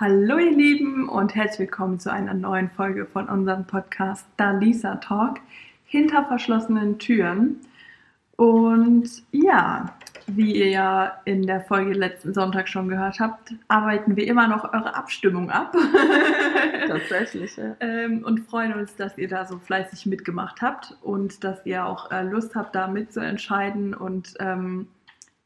Hallo ihr Lieben und herzlich willkommen zu einer neuen Folge von unserem Podcast Dalisa Talk hinter verschlossenen Türen. Und ja, wie ihr ja in der Folge letzten Sonntag schon gehört habt, arbeiten wir immer noch eure Abstimmung ab. Tatsächlich, ja. ähm, und freuen uns, dass ihr da so fleißig mitgemacht habt und dass ihr auch äh, Lust habt, da mitzuentscheiden. Und ähm,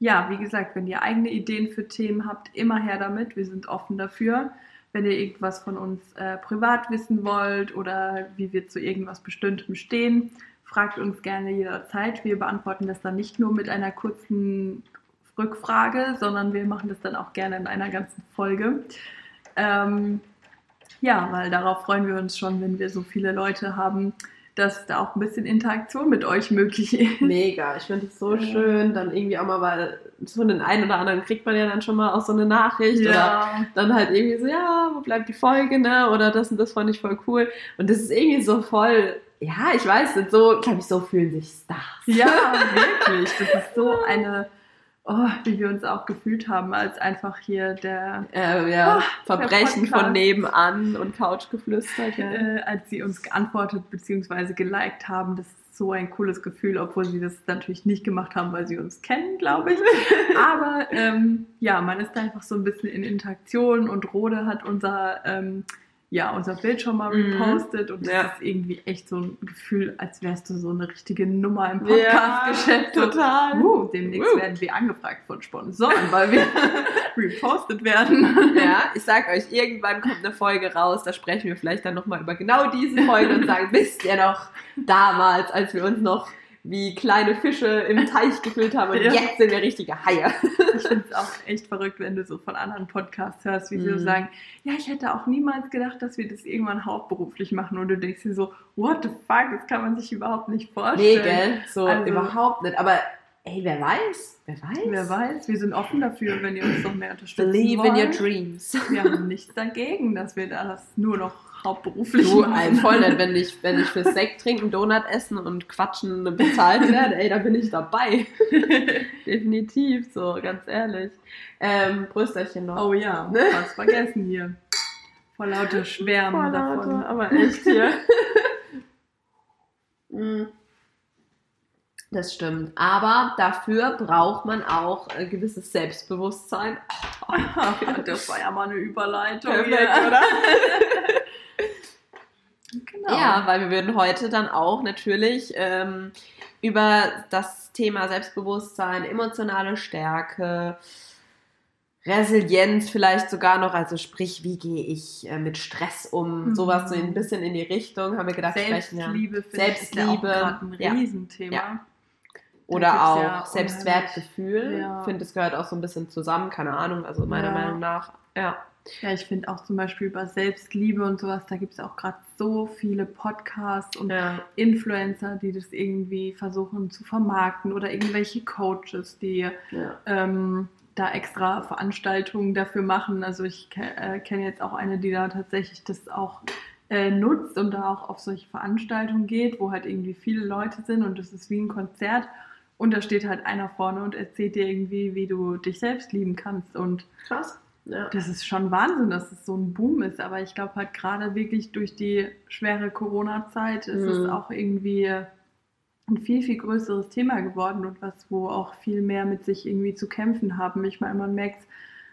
ja, wie gesagt, wenn ihr eigene Ideen für Themen habt, immer her damit. Wir sind offen dafür. Wenn ihr irgendwas von uns äh, privat wissen wollt oder wie wir zu irgendwas Bestimmtem stehen, fragt uns gerne jederzeit. Wir beantworten das dann nicht nur mit einer kurzen Rückfrage, sondern wir machen das dann auch gerne in einer ganzen Folge. Ähm, ja, weil darauf freuen wir uns schon, wenn wir so viele Leute haben, dass da auch ein bisschen Interaktion mit euch möglich ist. Mega, ich finde es so ja. schön, dann irgendwie auch mal, weil so den einen oder anderen kriegt man ja dann schon mal auch so eine Nachricht ja. oder dann halt irgendwie so, ja, wo bleibt die Folge, ne? Oder das und das fand ich voll cool. Und das ist irgendwie so voll, ja, ich weiß so, glaube ich, so fühlen sich Stars. Ja, wirklich. Das ist so eine oh, wie wir uns auch gefühlt haben, als einfach hier der äh, ja, oh, Verbrechen der von nebenan und Couchgeflüster. Ja. Äh, als sie uns geantwortet bzw. geliked haben, das ist so ein cooles Gefühl, obwohl sie das natürlich nicht gemacht haben, weil sie uns kennen, glaube ich. Aber ähm, ja, man ist da einfach so ein bisschen in Interaktion und Rode hat unser ähm, ja, unser Bild schon mal mhm. repostet und das ja. ist irgendwie echt so ein Gefühl, als wärst du so eine richtige Nummer im Podcast-Geschäft. Ja, total. Uh, demnächst uh. werden wir angefragt von Sponsoren, weil wir repostet werden. Ja, ich sag euch, irgendwann kommt eine Folge raus, da sprechen wir vielleicht dann nochmal über genau diese Folge und sagen, wisst ihr noch damals, als wir uns noch wie kleine Fische im Teich gefüllt haben und ja. jetzt sind wir richtige Haie. Ich finde es auch echt verrückt, wenn du so von anderen Podcasts hörst, wie sie mm. so sagen, ja, ich hätte auch niemals gedacht, dass wir das irgendwann hauptberuflich machen und du denkst dir so, what the fuck, das kann man sich überhaupt nicht vorstellen. Nee, gell? So also, überhaupt nicht, aber ey, wer weiß, wer weiß. Wer weiß, wir sind offen dafür, wenn ihr uns noch mehr unterstützt. Believe wollt. in your dreams. Wir haben nichts dagegen, dass wir das nur noch hauptberuflich du, ein voll nett, wenn ich, wenn ich für Sekt trinken, Donut essen und quatschen bezahlt werde, ey, da bin ich dabei. Definitiv, so, ganz ehrlich. Ähm, Brüsterchen noch. Oh ja, ne? fast vergessen hier. Vor lauter Schwärmen Vor davon. Lauter, aber echt hier. Mm. Das stimmt. Aber dafür braucht man auch ein gewisses Selbstbewusstsein. das war ja mal eine Überleitung. Perfekt, oder? Genau. Ja, weil wir würden heute dann auch natürlich ähm, über das Thema Selbstbewusstsein, emotionale Stärke, Resilienz vielleicht sogar noch, also sprich, wie gehe ich äh, mit Stress um, mhm. sowas so ein bisschen in die Richtung, haben wir gedacht, Selbstliebe, sprechen, ja. Selbstliebe, ja ein Riesenthema. Ja. Oder auch ja Selbstwertgefühl. Ja. Ich finde, es gehört auch so ein bisschen zusammen, keine Ahnung, also meiner Meinung nach. Ja. Ja, ich finde auch zum Beispiel über Selbstliebe und sowas, da gibt es auch gerade so viele Podcasts und ja. Influencer, die das irgendwie versuchen zu vermarkten oder irgendwelche Coaches, die ja. ähm, da extra Veranstaltungen dafür machen. Also ich äh, kenne jetzt auch eine, die da tatsächlich das auch äh, nutzt und da auch auf solche Veranstaltungen geht, wo halt irgendwie viele Leute sind und das ist wie ein Konzert. Und da steht halt einer vorne und erzählt dir irgendwie, wie du dich selbst lieben kannst. Und krass. Ja. Das ist schon Wahnsinn, dass es so ein Boom ist. Aber ich glaube halt gerade wirklich durch die schwere Corona-Zeit ist mhm. es auch irgendwie ein viel, viel größeres Thema geworden und was, wo auch viel mehr mit sich irgendwie zu kämpfen haben. Ich meine, man merkt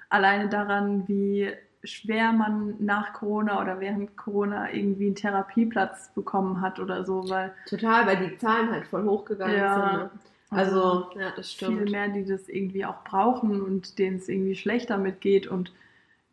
alleine daran, wie schwer man nach Corona oder während Corona irgendwie einen Therapieplatz bekommen hat oder so, weil. Total, weil die Zahlen halt voll hochgegangen ja, sind. Ne? Also, ja, das stimmt. Viel mehr, die das irgendwie auch brauchen und denen es irgendwie schlechter mitgeht und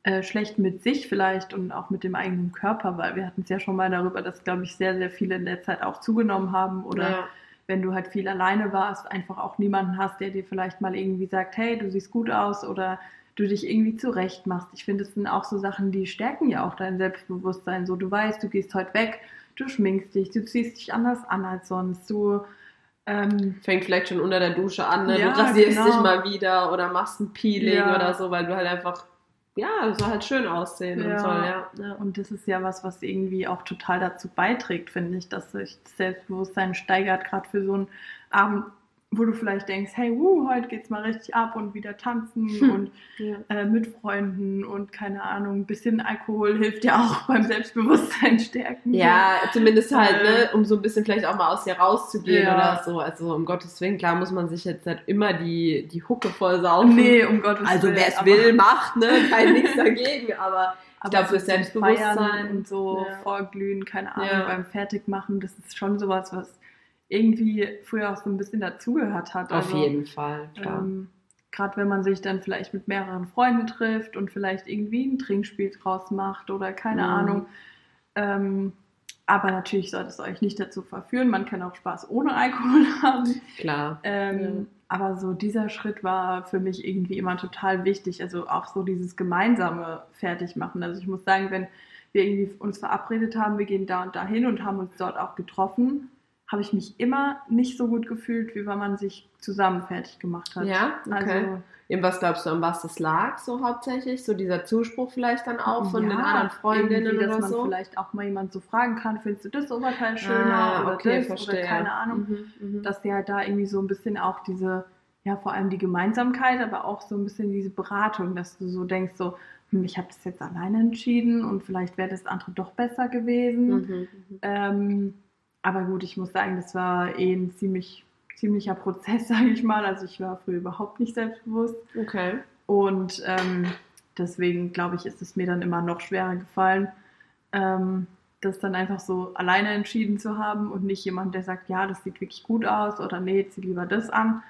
äh, schlecht mit sich vielleicht und auch mit dem eigenen Körper, weil wir hatten es ja schon mal darüber, dass, glaube ich, sehr, sehr viele in der Zeit auch zugenommen haben oder ja. wenn du halt viel alleine warst, einfach auch niemanden hast, der dir vielleicht mal irgendwie sagt, hey, du siehst gut aus oder du dich irgendwie zurecht machst. Ich finde, es sind auch so Sachen, die stärken ja auch dein Selbstbewusstsein. So, du weißt, du gehst heute weg, du schminkst dich, du ziehst dich anders an als sonst, du ähm, Fängt vielleicht schon unter der Dusche an, ne? ja, du rasierst genau. dich mal wieder oder machst ein Peeling ja. oder so, weil du halt einfach, ja, es soll halt schön aussehen ja. und soll, ja. ja. Und das ist ja was, was irgendwie auch total dazu beiträgt, finde ich, dass sich das Selbstbewusstsein steigert, gerade für so einen Abend wo du vielleicht denkst, hey, wuh, heute geht's mal richtig ab und wieder tanzen hm. und ja. äh, mit Freunden und keine Ahnung, ein bisschen Alkohol hilft ja auch beim Selbstbewusstsein stärken. Ja, zumindest halt, äh, ne, um so ein bisschen vielleicht auch mal aus dir rauszugehen ja. oder so. Also um Gottes Willen, klar muss man sich jetzt nicht immer die, die Hucke voll saugen. Nee, um Gottes also, Willen. Also wer es will, macht, ne, kein nichts dagegen, aber ich glaube, für Selbstbewusstsein und so ja. vorglühen, keine Ahnung, beim Fertigmachen, das ist schon sowas, was irgendwie früher auch so ein bisschen dazugehört hat. Auf also, jeden Fall, klar. Ähm, Gerade wenn man sich dann vielleicht mit mehreren Freunden trifft und vielleicht irgendwie ein Trinkspiel draus macht oder keine mhm. Ahnung. Ähm, aber natürlich sollte es euch nicht dazu verführen. Man kann auch Spaß ohne Alkohol haben. Klar. Ähm, ja. Aber so dieser Schritt war für mich irgendwie immer total wichtig. Also auch so dieses gemeinsame Fertigmachen. Also ich muss sagen, wenn wir irgendwie uns verabredet haben, wir gehen da und dahin und haben uns dort auch getroffen, habe ich mich immer nicht so gut gefühlt, wie wenn man sich zusammen fertig gemacht hat. Ja, okay. Also, in was glaubst du, an was das lag, so hauptsächlich? So dieser Zuspruch vielleicht dann auch von ja, den anderen Freundinnen oder dass so? man vielleicht auch mal jemand so fragen kann, findest du das Oberteil schöner ah, oder okay, das verstehe. oder keine Ahnung. Mhm, mh. Dass halt da irgendwie so ein bisschen auch diese, ja vor allem die Gemeinsamkeit, aber auch so ein bisschen diese Beratung, dass du so denkst, so, hm, ich habe das jetzt alleine entschieden und vielleicht wäre das andere doch besser gewesen. Mhm, mhm. ähm, aber gut, ich muss sagen, das war eh ein ziemlich, ziemlicher Prozess, sage ich mal. Also ich war früher überhaupt nicht selbstbewusst. Okay. Und ähm, deswegen, glaube ich, ist es mir dann immer noch schwerer gefallen, ähm, das dann einfach so alleine entschieden zu haben und nicht jemand, der sagt, ja, das sieht wirklich gut aus oder nee, zieh lieber das an.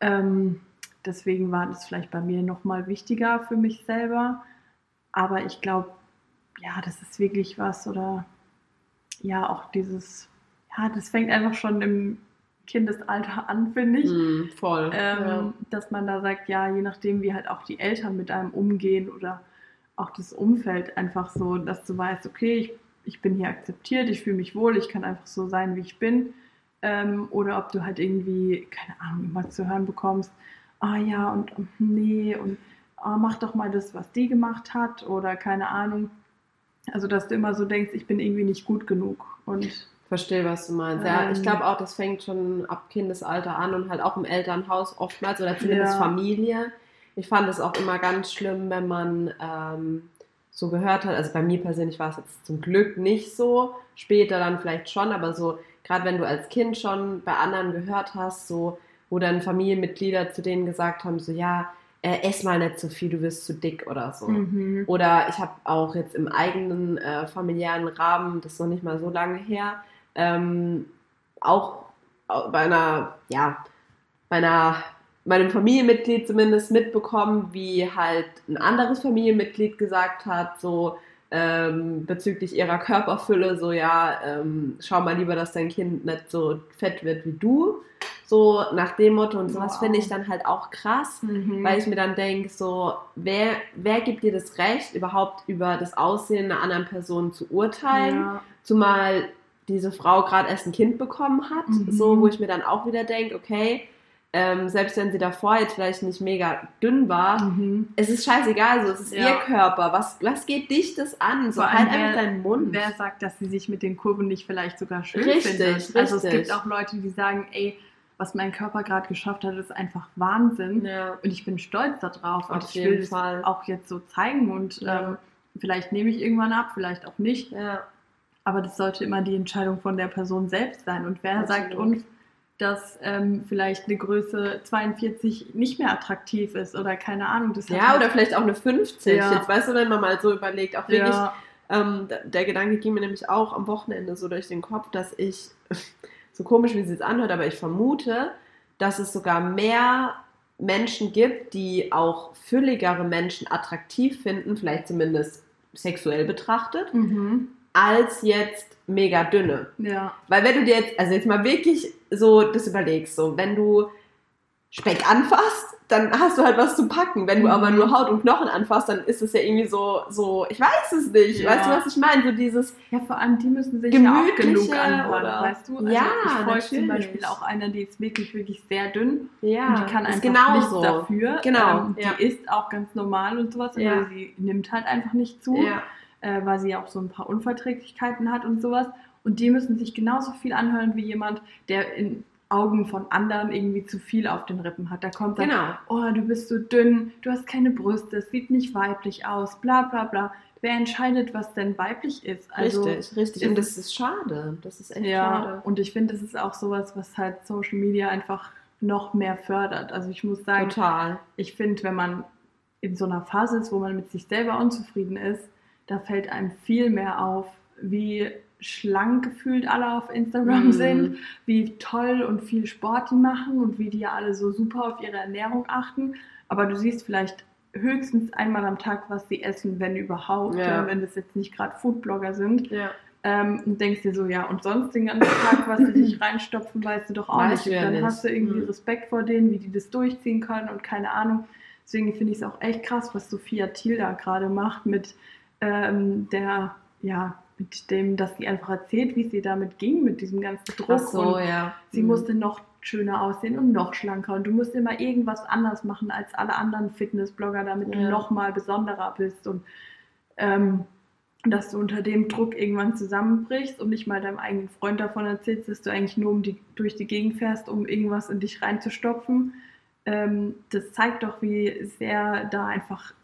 Ähm, deswegen war das vielleicht bei mir nochmal wichtiger für mich selber. Aber ich glaube, ja, das ist wirklich was oder ja, auch dieses ja, das fängt einfach schon im Kindesalter an, finde ich. Mm, voll. Ähm, ja. Dass man da sagt, ja, je nachdem, wie halt auch die Eltern mit einem umgehen oder auch das Umfeld einfach so, dass du weißt, okay, ich, ich bin hier akzeptiert, ich fühle mich wohl, ich kann einfach so sein, wie ich bin. Ähm, oder ob du halt irgendwie, keine Ahnung, immer zu hören bekommst, ah ja, und nee, und ah, mach doch mal das, was die gemacht hat, oder keine Ahnung. Also, dass du immer so denkst, ich bin irgendwie nicht gut genug. Und Verstehe, was du meinst. Ja, ich ähm. glaube auch, das fängt schon ab Kindesalter an und halt auch im Elternhaus oftmals oder zumindest ja. Familie. Ich fand es auch immer ganz schlimm, wenn man ähm, so gehört hat. Also bei mir persönlich war es jetzt zum Glück nicht so. Später dann vielleicht schon, aber so, gerade wenn du als Kind schon bei anderen gehört hast, so, wo dann Familienmitglieder zu denen gesagt haben, so, ja, äh, ess mal nicht so viel, du wirst zu dick oder so. Mhm. Oder ich habe auch jetzt im eigenen äh, familiären Rahmen, das ist noch nicht mal so lange her, ähm, auch bei einer, ja, bei einer, meinem Familienmitglied zumindest mitbekommen, wie halt ein anderes Familienmitglied gesagt hat, so ähm, bezüglich ihrer Körperfülle, so ja, ähm, schau mal lieber, dass dein Kind nicht so fett wird wie du. So nach dem Motto und sowas wow. finde ich dann halt auch krass, mhm. weil ich mir dann denke, so, wer, wer gibt dir das Recht, überhaupt über das Aussehen einer anderen Person zu urteilen? Ja. Zumal diese Frau gerade erst ein Kind bekommen hat, mhm. so wo ich mir dann auch wieder denke, okay, ähm, selbst wenn sie davor jetzt vielleicht nicht mega dünn war, mhm. es ist scheißegal, so es ist ja. ihr Körper. Was, was geht dich das an? So halt einfach deinen Mund. Wer sagt, dass sie sich mit den Kurven nicht vielleicht sogar schön richtig, findet? Richtig. Also es gibt auch Leute, die sagen, ey, was mein Körper gerade geschafft hat, ist einfach Wahnsinn. Ja. Und ich bin stolz darauf. Und ich will es auch jetzt so zeigen. Und ja. ähm, vielleicht nehme ich irgendwann ab, vielleicht auch nicht. Aber das sollte immer die Entscheidung von der Person selbst sein. Und wer Absolut. sagt uns, dass ähm, vielleicht eine Größe 42 nicht mehr attraktiv ist oder keine Ahnung. Das ja, halt oder vielleicht auch eine 50. Ja. Jetzt weißt du, wenn man mal so überlegt, auch wirklich, ja. ähm, der Gedanke ging mir nämlich auch am Wochenende so durch den Kopf, dass ich, so komisch wie es jetzt anhört, aber ich vermute, dass es sogar mehr Menschen gibt, die auch fülligere Menschen attraktiv finden, vielleicht zumindest sexuell betrachtet, mhm als jetzt mega dünne. Ja. Weil wenn du dir jetzt, also jetzt mal wirklich so das überlegst, so wenn du Speck anfasst, dann hast du halt was zu packen. Wenn du mhm. aber nur Haut und Knochen anfasst, dann ist es ja irgendwie so, so, ich weiß es nicht. Ja. Weißt du, was ich meine? So dieses. Ja, vor allem die müssen sich ja auch genug anhören, weißt du? Also ja, ich folge zum Beispiel auch einer, die ist wirklich, wirklich sehr dünn. Ja, und die kann einfach genau nichts so. dafür. Genau. Ähm, die ja. isst auch ganz normal und sowas, aber ja. sie nimmt halt einfach nicht zu. Ja äh, weil sie ja auch so ein paar Unverträglichkeiten hat und sowas. Und die müssen sich genauso viel anhören wie jemand, der in Augen von anderen irgendwie zu viel auf den Rippen hat. Da kommt dann, genau. oh, du bist so dünn, du hast keine Brüste, es sieht nicht weiblich aus, bla bla bla. Wer entscheidet, was denn weiblich ist? Also, richtig, richtig. Und das ist schade. Das ist echt ja, schade. Und ich finde, das ist auch sowas, was halt Social Media einfach noch mehr fördert. Also ich muss sagen, Total. ich finde, wenn man in so einer Phase ist, wo man mit sich selber unzufrieden ist, da fällt einem viel mehr auf, wie schlank gefühlt alle auf Instagram mm. sind, wie toll und viel Sport die machen und wie die ja alle so super auf ihre Ernährung achten. Aber du siehst vielleicht höchstens einmal am Tag, was sie essen, wenn überhaupt, ja. wenn das jetzt nicht gerade Foodblogger sind. Ja. Ähm, und denkst dir so, ja, und sonst den ganzen Tag, was sie sich reinstopfen, weißt du doch auch Weiß nicht. Dann nicht. hast du irgendwie mhm. Respekt vor denen, wie die das durchziehen können und keine Ahnung. Deswegen finde ich es auch echt krass, was Sophia Thiel da gerade macht mit ähm, der, ja, mit dem, dass sie einfach erzählt, wie sie damit ging, mit diesem ganzen Druck. Ach so, ja. Sie mhm. musste noch schöner aussehen und noch schlanker und du musst immer irgendwas anders machen als alle anderen Fitnessblogger, damit ja. du noch mal besonderer bist und ähm, dass du unter dem Druck irgendwann zusammenbrichst und nicht mal deinem eigenen Freund davon erzählst, dass du eigentlich nur um die, durch die Gegend fährst, um irgendwas in dich reinzustopfen. Ähm, das zeigt doch, wie sehr da einfach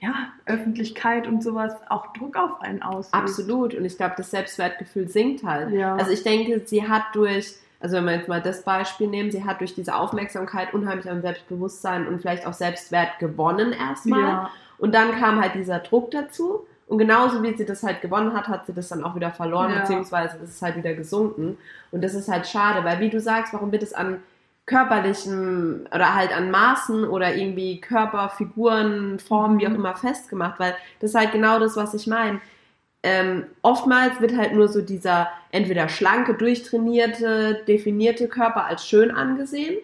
ja, Öffentlichkeit und sowas auch Druck auf einen ausübt. Absolut. Und ich glaube, das Selbstwertgefühl sinkt halt. Ja. Also ich denke, sie hat durch, also wenn wir jetzt mal das Beispiel nehmen, sie hat durch diese Aufmerksamkeit unheimlich an Selbstbewusstsein und vielleicht auch Selbstwert gewonnen erstmal. Ja. Und dann kam halt dieser Druck dazu. Und genauso wie sie das halt gewonnen hat, hat sie das dann auch wieder verloren, ja. beziehungsweise ist halt wieder gesunken. Und das ist halt schade, weil wie du sagst, warum wird es an körperlichen oder halt an Maßen oder irgendwie Körperfiguren, Formen, wie auch mhm. immer festgemacht, weil das ist halt genau das, was ich meine. Ähm, oftmals wird halt nur so dieser entweder schlanke, durchtrainierte, definierte Körper als schön angesehen.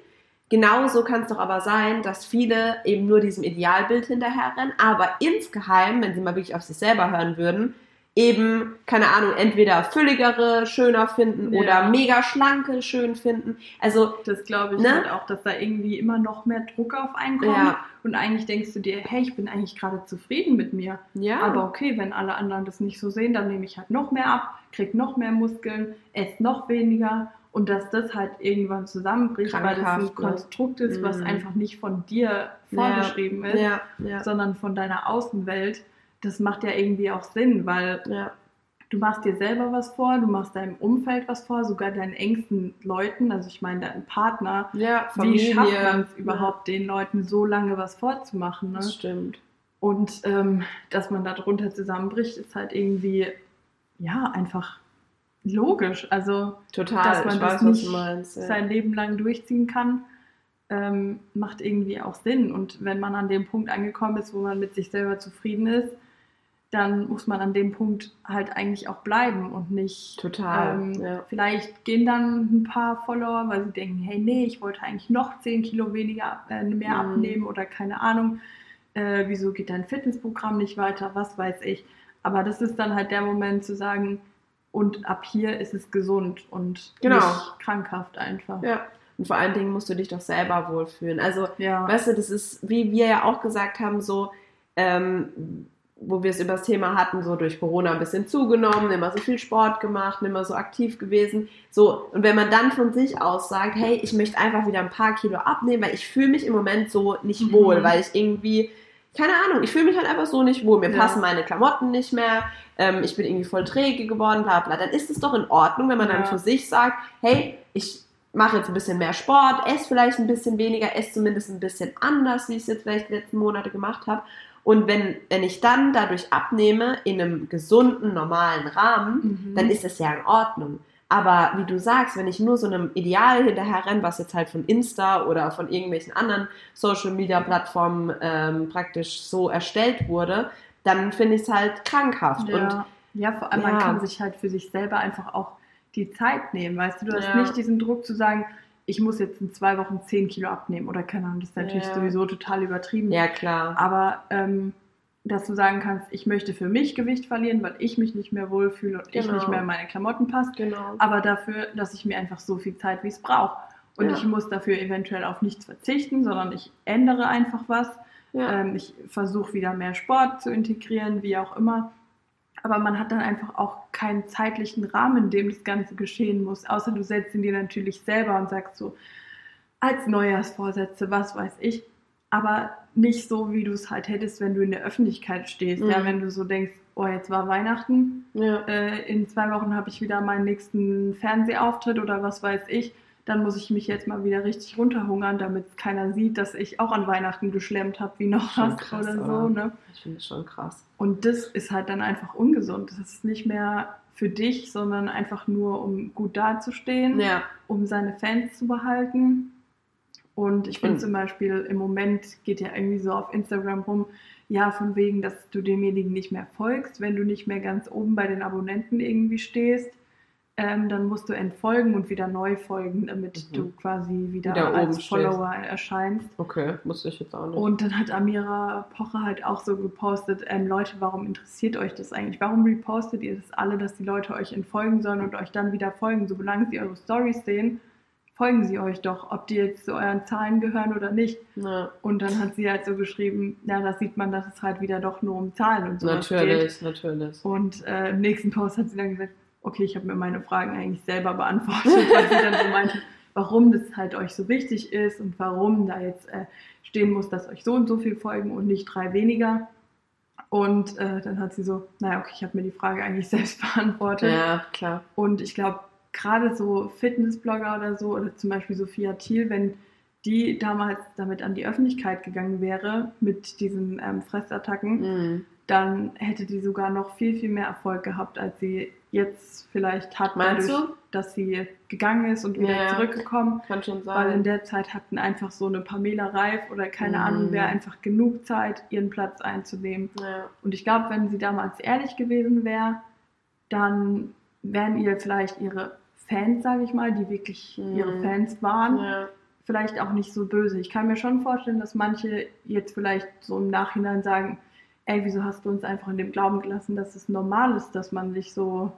Genauso kann es doch aber sein, dass viele eben nur diesem Idealbild hinterherrennen, aber insgeheim, wenn sie mal wirklich auf sich selber hören würden, eben, keine Ahnung, entweder fülligere schöner finden ja. oder mega schlanke schön finden. Also, das glaube ich ne? halt auch, dass da irgendwie immer noch mehr Druck auf einen kommt. Ja. Und eigentlich denkst du dir, hey, ich bin eigentlich gerade zufrieden mit mir. Ja. Aber okay, wenn alle anderen das nicht so sehen, dann nehme ich halt noch mehr ab, krieg noch mehr Muskeln, esse noch weniger. Und dass das halt irgendwann zusammenbricht, weil das ein? Konstrukt ist, mhm. was einfach nicht von dir vorgeschrieben ja. ist, sondern von deiner Außenwelt das macht ja irgendwie auch Sinn, weil ja. du machst dir selber was vor, du machst deinem Umfeld was vor, sogar deinen engsten Leuten, also ich meine deinen Partner. Ja, Familie. Wie schafft man es überhaupt, den Leuten so lange was vorzumachen? Ne? Das stimmt. Und ähm, dass man darunter zusammenbricht, ist halt irgendwie, ja, einfach logisch. Also, Total, dass man das weiß, nicht meinst, ja. sein Leben lang durchziehen kann, ähm, macht irgendwie auch Sinn. Und wenn man an dem Punkt angekommen ist, wo man mit sich selber zufrieden ist, dann muss man an dem Punkt halt eigentlich auch bleiben und nicht. Total. Ähm, ja. Vielleicht gehen dann ein paar Follower, weil sie denken, hey, nee, ich wollte eigentlich noch 10 Kilo weniger äh, mehr mhm. abnehmen oder keine Ahnung. Äh, wieso geht dein Fitnessprogramm nicht weiter? Was weiß ich. Aber das ist dann halt der Moment zu sagen, und ab hier ist es gesund und genau. nicht krankhaft einfach. Ja. Und vor allen Dingen musst du dich doch selber wohlfühlen. Also, ja. weißt du, das ist, wie wir ja auch gesagt haben, so, ähm, wo wir es über das Thema hatten, so durch Corona ein bisschen zugenommen, immer so viel Sport gemacht, immer so aktiv gewesen. So, und wenn man dann von sich aus sagt, hey, ich möchte einfach wieder ein paar Kilo abnehmen, weil ich fühle mich im Moment so nicht mhm. wohl, weil ich irgendwie, keine Ahnung, ich fühle mich halt einfach so nicht wohl. Mir ja. passen meine Klamotten nicht mehr, ähm, ich bin irgendwie voll träge geworden, bla bla. Dann ist es doch in Ordnung, wenn man ja. dann für sich sagt, hey, ich mache jetzt ein bisschen mehr Sport, esse vielleicht ein bisschen weniger, esse zumindest ein bisschen anders, wie ich es jetzt vielleicht die letzten Monate gemacht habe und wenn, wenn ich dann dadurch abnehme in einem gesunden, normalen Rahmen, mhm. dann ist das ja in Ordnung. Aber wie du sagst, wenn ich nur so einem Ideal hinterher renne, was jetzt halt von Insta oder von irgendwelchen anderen Social Media Plattformen ähm, praktisch so erstellt wurde, dann finde ich es halt krankhaft. Ja. Und, ja, vor allem ja. man kann sich halt für sich selber einfach auch die Zeit nehmen, weißt du, du hast ja. nicht diesen Druck zu sagen, ich muss jetzt in zwei Wochen zehn Kilo abnehmen oder keine Ahnung, das ist natürlich ja. sowieso total übertrieben. Ja, klar. Aber ähm, dass du sagen kannst, ich möchte für mich Gewicht verlieren, weil ich mich nicht mehr wohlfühle und genau. ich nicht mehr in meine Klamotten passt. Genau. Aber dafür, dass ich mir einfach so viel Zeit, wie es brauche. Und ja. ich muss dafür eventuell auf nichts verzichten, sondern ich ändere einfach was. Ja. Ähm, ich versuche wieder mehr Sport zu integrieren, wie auch immer. Aber man hat dann einfach auch keinen zeitlichen Rahmen, in dem das Ganze geschehen muss. Außer du setzt ihn dir natürlich selber und sagst so, als Neujahrsvorsätze, was weiß ich. Aber nicht so, wie du es halt hättest, wenn du in der Öffentlichkeit stehst. Mhm. Ja, wenn du so denkst, oh, jetzt war Weihnachten, ja. äh, in zwei Wochen habe ich wieder meinen nächsten Fernsehauftritt oder was weiß ich dann muss ich mich jetzt mal wieder richtig runterhungern, damit keiner sieht, dass ich auch an Weihnachten geschlemmt habe, wie noch was krass, oder so. Ne? Ich finde es schon krass. Und das ist halt dann einfach ungesund. Das ist nicht mehr für dich, sondern einfach nur, um gut dazustehen, ja. um seine Fans zu behalten. Und ich finde zum Beispiel, im Moment geht ja irgendwie so auf Instagram rum, ja, von wegen, dass du demjenigen nicht mehr folgst, wenn du nicht mehr ganz oben bei den Abonnenten irgendwie stehst ähm, dann musst du entfolgen und wieder neu folgen, damit mhm. du quasi wieder, wieder als Follower stehst. erscheinst. Okay, musste ich jetzt auch nicht. Und dann hat Amira Pocher halt auch so gepostet, ähm, Leute, warum interessiert euch das eigentlich? Warum repostet ihr das alle, dass die Leute euch entfolgen sollen und euch dann wieder folgen? Solange sie eure Stories sehen, folgen sie euch doch, ob die jetzt zu euren Zahlen gehören oder nicht. Ja. Und dann hat sie halt so geschrieben, ja, da sieht man, dass es halt wieder doch nur um Zahlen und so geht. Natürlich, natürlich. Und äh, im nächsten Post hat sie dann gesagt, okay, ich habe mir meine Fragen eigentlich selber beantwortet, weil sie dann so meinte, warum das halt euch so wichtig ist und warum da jetzt äh, stehen muss, dass euch so und so viel folgen und nicht drei weniger. Und äh, dann hat sie so, naja, okay, ich habe mir die Frage eigentlich selbst beantwortet. Ja, klar. Und ich glaube, gerade so Fitnessblogger oder so, oder zum Beispiel Sophia Thiel, wenn die damals damit an die Öffentlichkeit gegangen wäre, mit diesen ähm, Fressattacken, mhm. dann hätte die sogar noch viel, viel mehr Erfolg gehabt, als sie jetzt vielleicht hat, Meinst dadurch, du? dass sie gegangen ist und wieder ja, zurückgekommen. Kann schon sein. Weil in der Zeit hatten einfach so eine Pamela Reif oder keine mhm. Ahnung wer einfach genug Zeit, ihren Platz einzunehmen. Ja. Und ich glaube, wenn sie damals ehrlich gewesen wäre, dann wären ihr vielleicht ihre Fans, sage ich mal, die wirklich mhm. ihre Fans waren, ja. Vielleicht auch nicht so böse. Ich kann mir schon vorstellen, dass manche jetzt vielleicht so im Nachhinein sagen, ey, wieso hast du uns einfach in dem Glauben gelassen, dass es normal ist, dass man sich so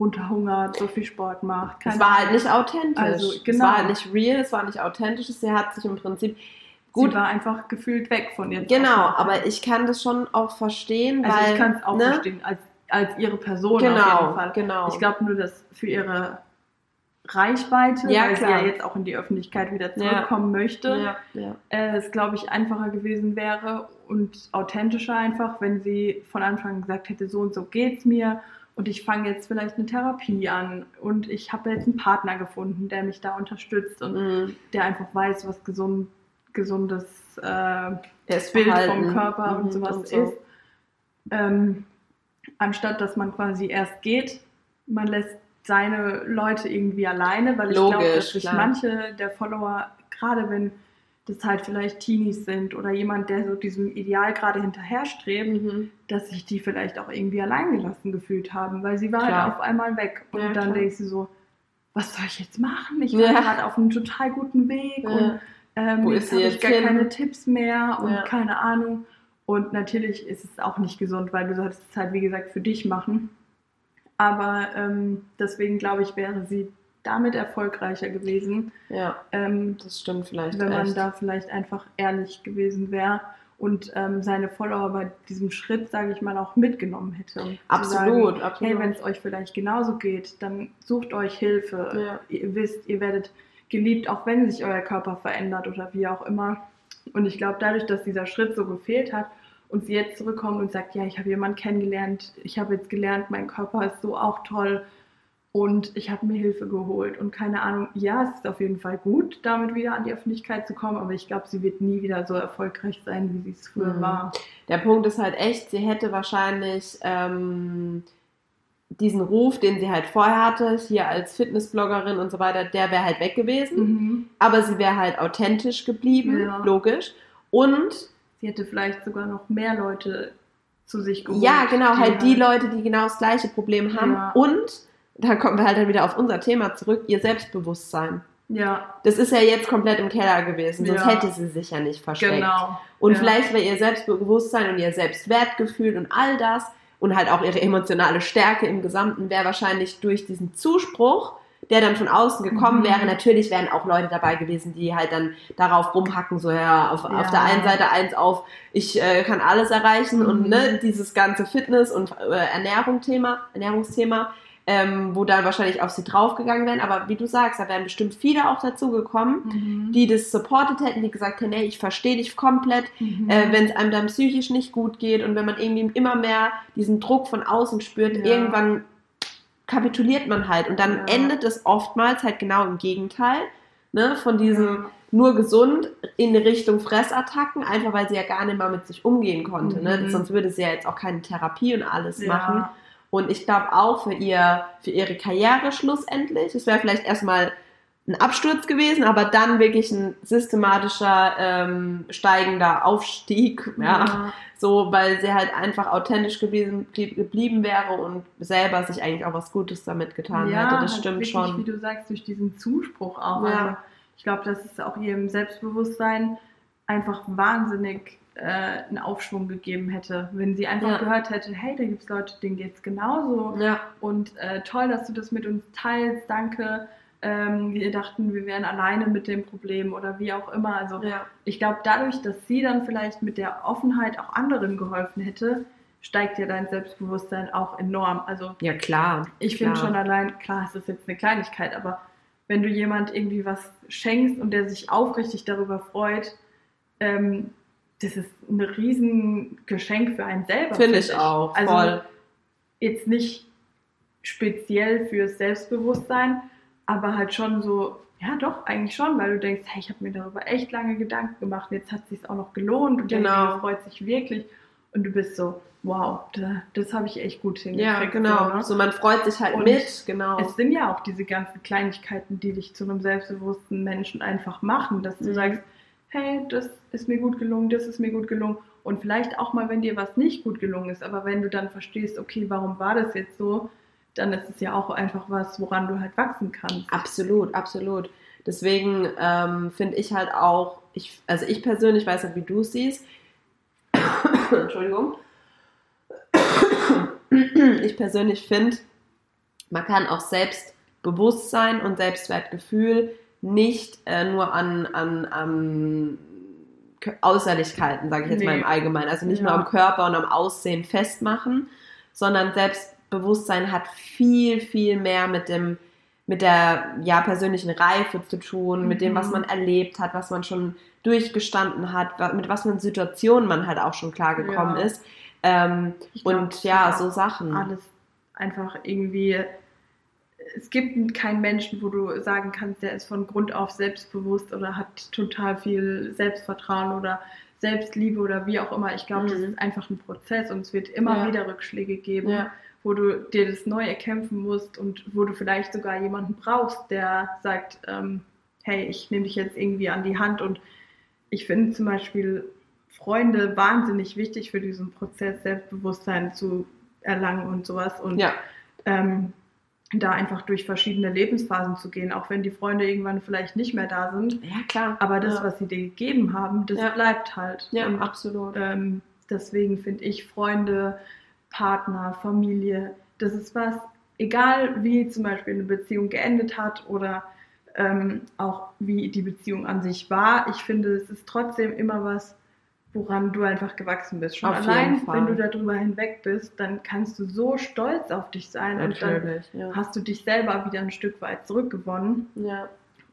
runterhungert, so viel Sport macht. Keine es war halt nicht authentisch. Also, genau. Es war halt nicht real, es war nicht authentisch. Sie hat sich im Prinzip gut. Sie war einfach gefühlt weg von ihr. Genau, aber ich kann das schon auch verstehen, also weil. ich kann es auch ne? verstehen, als, als ihre Person genau, auf jeden Fall. Genau. Ich glaube nur, dass für ihre Reichweite, ja, weil klar. sie ja jetzt auch in die Öffentlichkeit wieder zurückkommen ja. möchte, ja. Äh, es glaube ich einfacher gewesen wäre und authentischer einfach, wenn sie von Anfang an gesagt hätte, so und so geht's mir und ich fange jetzt vielleicht eine Therapie an und ich habe jetzt einen Partner gefunden, der mich da unterstützt und mhm. der einfach weiß, was gesund, gesundes äh, Bild vom Körper mhm, und sowas und so. ist. Ähm, anstatt dass man quasi erst geht, man lässt seine Leute irgendwie alleine, weil ich glaube, dass sich manche der Follower, gerade wenn das halt vielleicht Teenies sind oder jemand, der so diesem Ideal gerade hinterher strebt, mhm. dass sich die vielleicht auch irgendwie alleingelassen gefühlt haben, weil sie war halt klar. halt auf einmal weg. Und ja, dann klar. denkst du so, was soll ich jetzt machen? Ich war ja. gerade auf einem total guten Weg ja. und ähm, Wo jetzt habe ich gar hin? keine Tipps mehr und keine Ahnung. Und natürlich ist es auch nicht gesund, weil du solltest es halt, wie gesagt, für dich machen. Aber ähm, deswegen glaube ich, wäre sie damit erfolgreicher gewesen. Ja, ähm, das stimmt vielleicht. Wenn man echt. da vielleicht einfach ehrlich gewesen wäre und ähm, seine Follower bei diesem Schritt, sage ich mal, auch mitgenommen hätte. Absolut, sagen, absolut. Hey, wenn es euch vielleicht genauso geht, dann sucht euch Hilfe. Ja. Ihr wisst, ihr werdet geliebt, auch wenn sich euer Körper verändert oder wie auch immer. Und ich glaube, dadurch, dass dieser Schritt so gefehlt hat, und sie jetzt zurückkommt und sagt, ja, ich habe jemanden kennengelernt, ich habe jetzt gelernt, mein Körper ist so auch toll und ich habe mir Hilfe geholt und keine Ahnung, ja, es ist auf jeden Fall gut, damit wieder an die Öffentlichkeit zu kommen, aber ich glaube, sie wird nie wieder so erfolgreich sein, wie sie es früher mhm. war. Der Punkt ist halt echt, sie hätte wahrscheinlich ähm, diesen Ruf, den sie halt vorher hatte, hier als Fitnessbloggerin und so weiter, der wäre halt weg gewesen, mhm. aber sie wäre halt authentisch geblieben, ja. logisch. Und sie hätte vielleicht sogar noch mehr Leute zu sich geholt. Ja, genau, halt die halt Leute, die genau das gleiche Problem haben. Ja. Und, da kommen wir halt dann wieder auf unser Thema zurück, ihr Selbstbewusstsein. Ja. Das ist ja jetzt komplett im Keller gewesen, sonst ja. hätte sie sich ja nicht versteckt. Genau. Und ja. vielleicht wäre ihr Selbstbewusstsein und ihr Selbstwertgefühl und all das und halt auch ihre emotionale Stärke im Gesamten wäre wahrscheinlich durch diesen Zuspruch der dann von außen gekommen mhm. wäre. Natürlich wären auch Leute dabei gewesen, die halt dann darauf rumhacken, so ja, auf, ja. auf der einen Seite eins auf, ich äh, kann alles erreichen mhm. und ne, dieses ganze Fitness- und äh, Ernährung-Thema, Ernährungsthema ähm, wo dann wahrscheinlich auf sie draufgegangen wären. Aber wie du sagst, da wären bestimmt viele auch dazu gekommen, mhm. die das supported hätten, die gesagt hätten, hey, ich verstehe dich komplett, mhm. äh, wenn es einem dann psychisch nicht gut geht und wenn man irgendwie immer mehr diesen Druck von außen spürt, ja. irgendwann kapituliert man halt und dann ja. endet es oftmals halt genau im Gegenteil, ne, von diesem ja. nur gesund in Richtung Fressattacken, einfach weil sie ja gar nicht mal mit sich umgehen konnte, ne? mhm. ne, sonst würde sie ja jetzt auch keine Therapie und alles machen und ich glaube auch für, ihr, für ihre Karriere schlussendlich, es wäre vielleicht erstmal ein Absturz gewesen, aber dann wirklich ein systematischer ähm, steigender Aufstieg, ja, ja, so, weil sie halt einfach authentisch geblieben, geblieben wäre und selber sich eigentlich auch was Gutes damit getan ja, hätte. Das halt stimmt wirklich, schon. Wie du sagst, durch diesen Zuspruch auch. Ja. Also ich glaube, das ist auch ihrem Selbstbewusstsein einfach wahnsinnig äh, einen Aufschwung gegeben hätte, wenn sie einfach ja. gehört hätte, hey, da gibt es Leute, denen geht es genauso. Ja. Und äh, toll, dass du das mit uns teilst, danke. Ähm, wir dachten, wir wären alleine mit dem Problem oder wie auch immer. Also ja. ich glaube, dadurch, dass sie dann vielleicht mit der Offenheit auch anderen geholfen hätte, steigt ja dein Selbstbewusstsein auch enorm. Also ja klar. Ich finde schon allein, klar, es ist jetzt eine Kleinigkeit, aber wenn du jemand irgendwie was schenkst und der sich aufrichtig darüber freut, ähm, das ist ein Riesengeschenk für einen selber. Finde ich auch, also voll. Jetzt nicht speziell fürs Selbstbewusstsein, aber halt schon so, ja doch, eigentlich schon, weil du denkst, hey, ich habe mir darüber echt lange Gedanken gemacht, jetzt hat es sich auch noch gelohnt und genau. freut sich wirklich und du bist so, wow, das habe ich echt gut hingekriegt. Ja, genau. So, ne? so man freut sich halt und mit, genau. Es sind ja auch diese ganzen Kleinigkeiten, die dich zu einem selbstbewussten Menschen einfach machen, dass du mhm. sagst, hey, das ist mir gut gelungen, das ist mir gut gelungen. Und vielleicht auch mal, wenn dir was nicht gut gelungen ist, aber wenn du dann verstehst, okay, warum war das jetzt so, dann ist es ja auch einfach was, woran du halt wachsen kannst. Absolut, absolut. Deswegen ähm, finde ich halt auch, ich, also ich persönlich weiß nicht, wie du es siehst. Entschuldigung. ich persönlich finde, man kann auch Selbstbewusstsein und Selbstwertgefühl nicht äh, nur an, an, an Äußerlichkeiten, sage ich jetzt nee. mal im Allgemeinen, also nicht ja. nur am Körper und am Aussehen festmachen, sondern Selbstbewusstsein hat viel, viel mehr mit dem mit der ja, persönlichen Reife zu tun, mit dem, was mhm. man erlebt hat, was man schon durchgestanden hat, mit was für Situationen man halt auch schon klargekommen ja. ist. Ähm, glaub, und ja, so Sachen. Alles einfach irgendwie es gibt keinen Menschen, wo du sagen kannst, der ist von Grund auf selbstbewusst oder hat total viel Selbstvertrauen oder Selbstliebe oder wie auch immer. Ich glaube, mhm. das ist einfach ein Prozess und es wird immer ja. wieder Rückschläge geben, ja. Wo du dir das neu erkämpfen musst und wo du vielleicht sogar jemanden brauchst, der sagt, ähm, hey, ich nehme dich jetzt irgendwie an die Hand und ich finde zum Beispiel Freunde wahnsinnig wichtig für diesen Prozess, Selbstbewusstsein zu erlangen und sowas. Und ja. ähm, da einfach durch verschiedene Lebensphasen zu gehen, auch wenn die Freunde irgendwann vielleicht nicht mehr da sind. Ja, klar. Aber das, ja. was sie dir gegeben haben, das ja. bleibt halt. Ja, Und, absolut. Ähm, deswegen finde ich Freunde, Partner, Familie, das ist was, egal wie zum Beispiel eine Beziehung geendet hat oder ähm, auch wie die Beziehung an sich war, ich finde, es ist trotzdem immer was, woran du einfach gewachsen bist. Schon auf allein, wenn du darüber hinweg bist, dann kannst du so stolz auf dich sein Natürlich, und dann ja. hast du dich selber wieder ein Stück weit zurückgewonnen. Ja.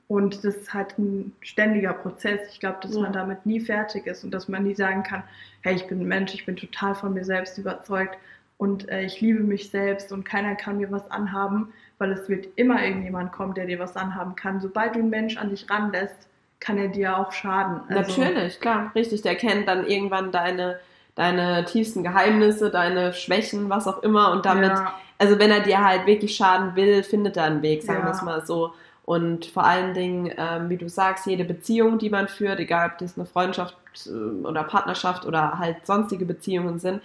Und das ist halt ein ständiger Prozess. Ich glaube, dass ja. man damit nie fertig ist und dass man nie sagen kann, hey, ich bin ein Mensch, ich bin total von mir selbst überzeugt und äh, ich liebe mich selbst und keiner kann mir was anhaben, weil es wird immer irgendjemand kommen, der dir was anhaben kann. Sobald du einen Mensch an dich ranlässt, kann er dir auch schaden. Also Natürlich, klar, richtig. Der kennt dann irgendwann deine, deine tiefsten Geheimnisse, deine Schwächen, was auch immer. Und damit, ja. also wenn er dir halt wirklich schaden will, findet er einen Weg, sagen wir es mal so. Und vor allen Dingen, ähm, wie du sagst, jede Beziehung, die man führt, egal ob das eine Freundschaft äh, oder Partnerschaft oder halt sonstige Beziehungen sind,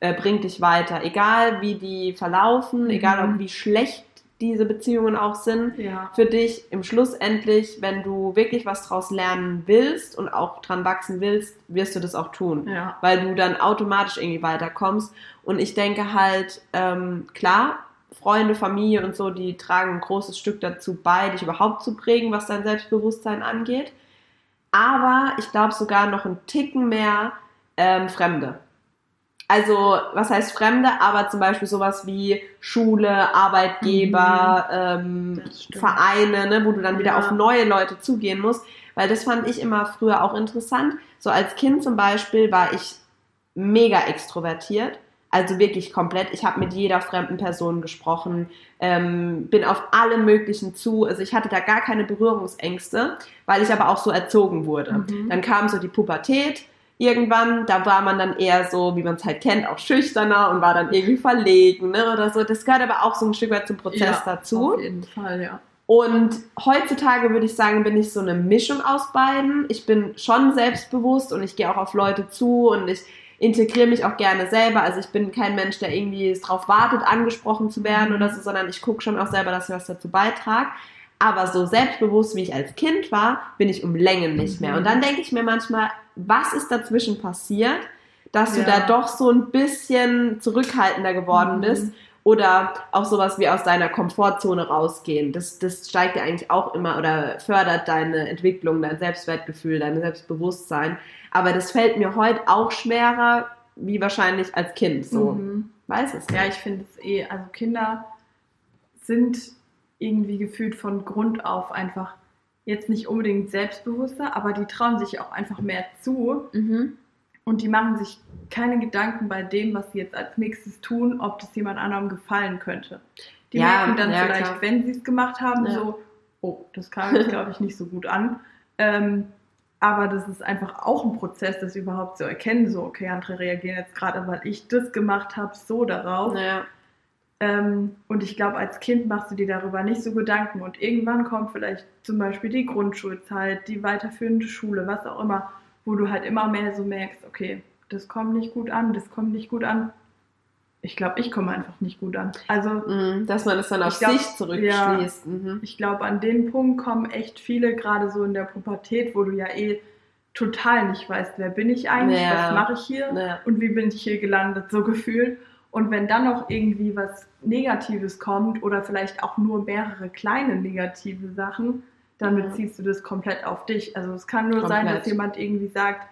äh, bringt dich weiter. Egal wie die verlaufen, mhm. egal ob wie schlecht diese Beziehungen auch sind ja. für dich. Im Schluss endlich, wenn du wirklich was draus lernen willst und auch dran wachsen willst, wirst du das auch tun, ja. weil du dann automatisch irgendwie weiterkommst. Und ich denke halt, ähm, klar, Freunde, Familie und so, die tragen ein großes Stück dazu bei, dich überhaupt zu prägen, was dein Selbstbewusstsein angeht. Aber ich glaube sogar noch einen Ticken mehr ähm, Fremde. Also, was heißt Fremde? Aber zum Beispiel sowas wie Schule, Arbeitgeber, mhm. ähm, Vereine, ne, wo du dann wieder ja. auf neue Leute zugehen musst. Weil das fand ich immer früher auch interessant. So als Kind zum Beispiel war ich mega extrovertiert. Also wirklich komplett. Ich habe mit jeder fremden Person gesprochen, ähm, bin auf alle möglichen zu. Also ich hatte da gar keine Berührungsängste, weil ich aber auch so erzogen wurde. Mhm. Dann kam so die Pubertät irgendwann, da war man dann eher so, wie man es halt kennt, auch schüchterner und war dann irgendwie verlegen ne, oder so. Das gehört aber auch so ein Stück weit zum Prozess ja, dazu. Auf jeden Fall, ja. Und heutzutage würde ich sagen, bin ich so eine Mischung aus beiden. Ich bin schon selbstbewusst und ich gehe auch auf Leute zu und ich integriere mich auch gerne selber. Also ich bin kein Mensch, der irgendwie darauf wartet, angesprochen zu werden oder so, sondern ich gucke schon auch selber, dass ich was dazu beitrage. Aber so selbstbewusst, wie ich als Kind war, bin ich um Längen nicht mehr. Und dann denke ich mir manchmal, was ist dazwischen passiert, dass ja. du da doch so ein bisschen zurückhaltender geworden mhm. bist oder auch sowas wie aus deiner Komfortzone rausgehen. Das, das steigt ja eigentlich auch immer oder fördert deine Entwicklung, dein Selbstwertgefühl, dein Selbstbewusstsein. Aber das fällt mir heute auch schwerer, wie wahrscheinlich als Kind. So, mhm. weiß es. Nicht. Ja, ich finde es eh, also Kinder sind irgendwie gefühlt von Grund auf einfach jetzt nicht unbedingt selbstbewusster, aber die trauen sich auch einfach mehr zu. Mhm. Und die machen sich keine Gedanken bei dem, was sie jetzt als nächstes tun, ob das jemand anderem gefallen könnte. Die ja, merken dann ja, vielleicht, klar. wenn sie es gemacht haben, ja. so, oh, das kam jetzt, glaube ich, nicht so gut an. Ähm, aber das ist einfach auch ein Prozess, das überhaupt zu erkennen, so, okay, andere reagieren jetzt gerade, weil ich das gemacht habe, so darauf. Ja. Ähm, und ich glaube, als Kind machst du dir darüber nicht so Gedanken. Und irgendwann kommt vielleicht zum Beispiel die Grundschulzeit, die weiterführende Schule, was auch immer, wo du halt immer mehr so merkst, okay, das kommt nicht gut an, das kommt nicht gut an. Ich glaube, ich komme einfach nicht gut an. Also, mm, dass man es dann auf glaub, sich zurückschließt. Ja, mhm. Ich glaube, an den Punkt kommen echt viele, gerade so in der Pubertät, wo du ja eh total nicht weißt, wer bin ich eigentlich, ja. was mache ich hier ja. und wie bin ich hier gelandet, so gefühlt. Und wenn dann noch irgendwie was Negatives kommt oder vielleicht auch nur mehrere kleine negative Sachen, dann ja. beziehst du das komplett auf dich. Also es kann nur komplett. sein, dass jemand irgendwie sagt,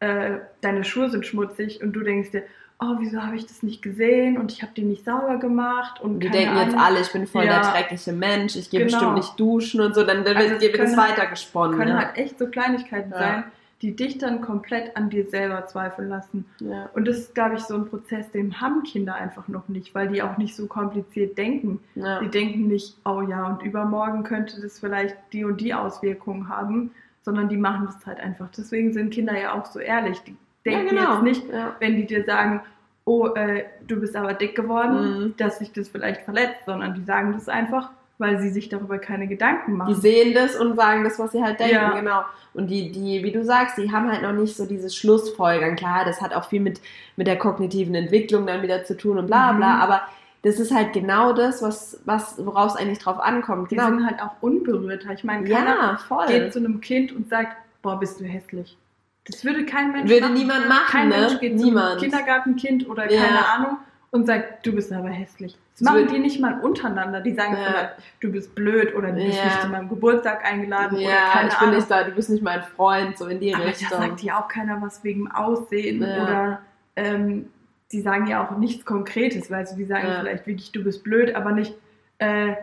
äh, deine Schuhe sind schmutzig und du denkst dir, oh, wieso habe ich das nicht gesehen und ich habe die nicht sauber gemacht und die denken Ahnung. jetzt alle, ich bin voll ja. der dreckige Mensch, ich gehe genau. bestimmt nicht duschen und so, dann, dann also wird es weitergesponnen. Können ja. halt echt so Kleinigkeiten sein, die dich dann komplett an dir selber zweifeln lassen. Ja. Und das ist, glaube ich, so ein Prozess, den haben Kinder einfach noch nicht, weil die auch nicht so kompliziert denken. Ja. Die denken nicht, oh ja, und übermorgen könnte das vielleicht die und die Auswirkungen haben, sondern die machen das halt einfach. Deswegen sind Kinder ja auch so ehrlich. Die denken ja, genau. jetzt nicht, wenn die dir sagen, oh, äh, du bist aber dick geworden, mhm. dass sich das vielleicht verletzt, sondern die sagen das einfach, weil sie sich darüber keine Gedanken machen. Die sehen das und sagen das, was sie halt denken, ja. genau. Und die, die, wie du sagst, die haben halt noch nicht so dieses Schlussfolgern. Klar, das hat auch viel mit, mit der kognitiven Entwicklung dann wieder zu tun und bla bla, mhm. aber das ist halt genau das, was, was, worauf es eigentlich drauf ankommt. Die genau. sind halt auch unberührter. Ich meine, keiner ja, voll. geht zu einem Kind und sagt, boah, bist du hässlich. Das würde kein Mensch würde machen. Würde niemand machen, Kein ne? Mensch geht niemand. zum Kindergartenkind oder ja. keine Ahnung und sagt, du bist aber hässlich. Das machen die nicht mal untereinander. Die sagen ja. Vielleicht, du bist blöd oder du bist ja. nicht zu meinem Geburtstag eingeladen ja, oder keine ich bin nicht da, du bist nicht mein Freund, so in die aber Richtung. Da sagt ja auch keiner was wegen Aussehen oder ähm, die sagen ja auch nichts Konkretes, weil sie die sagen vielleicht wirklich, du bist blöd, aber nicht, äh,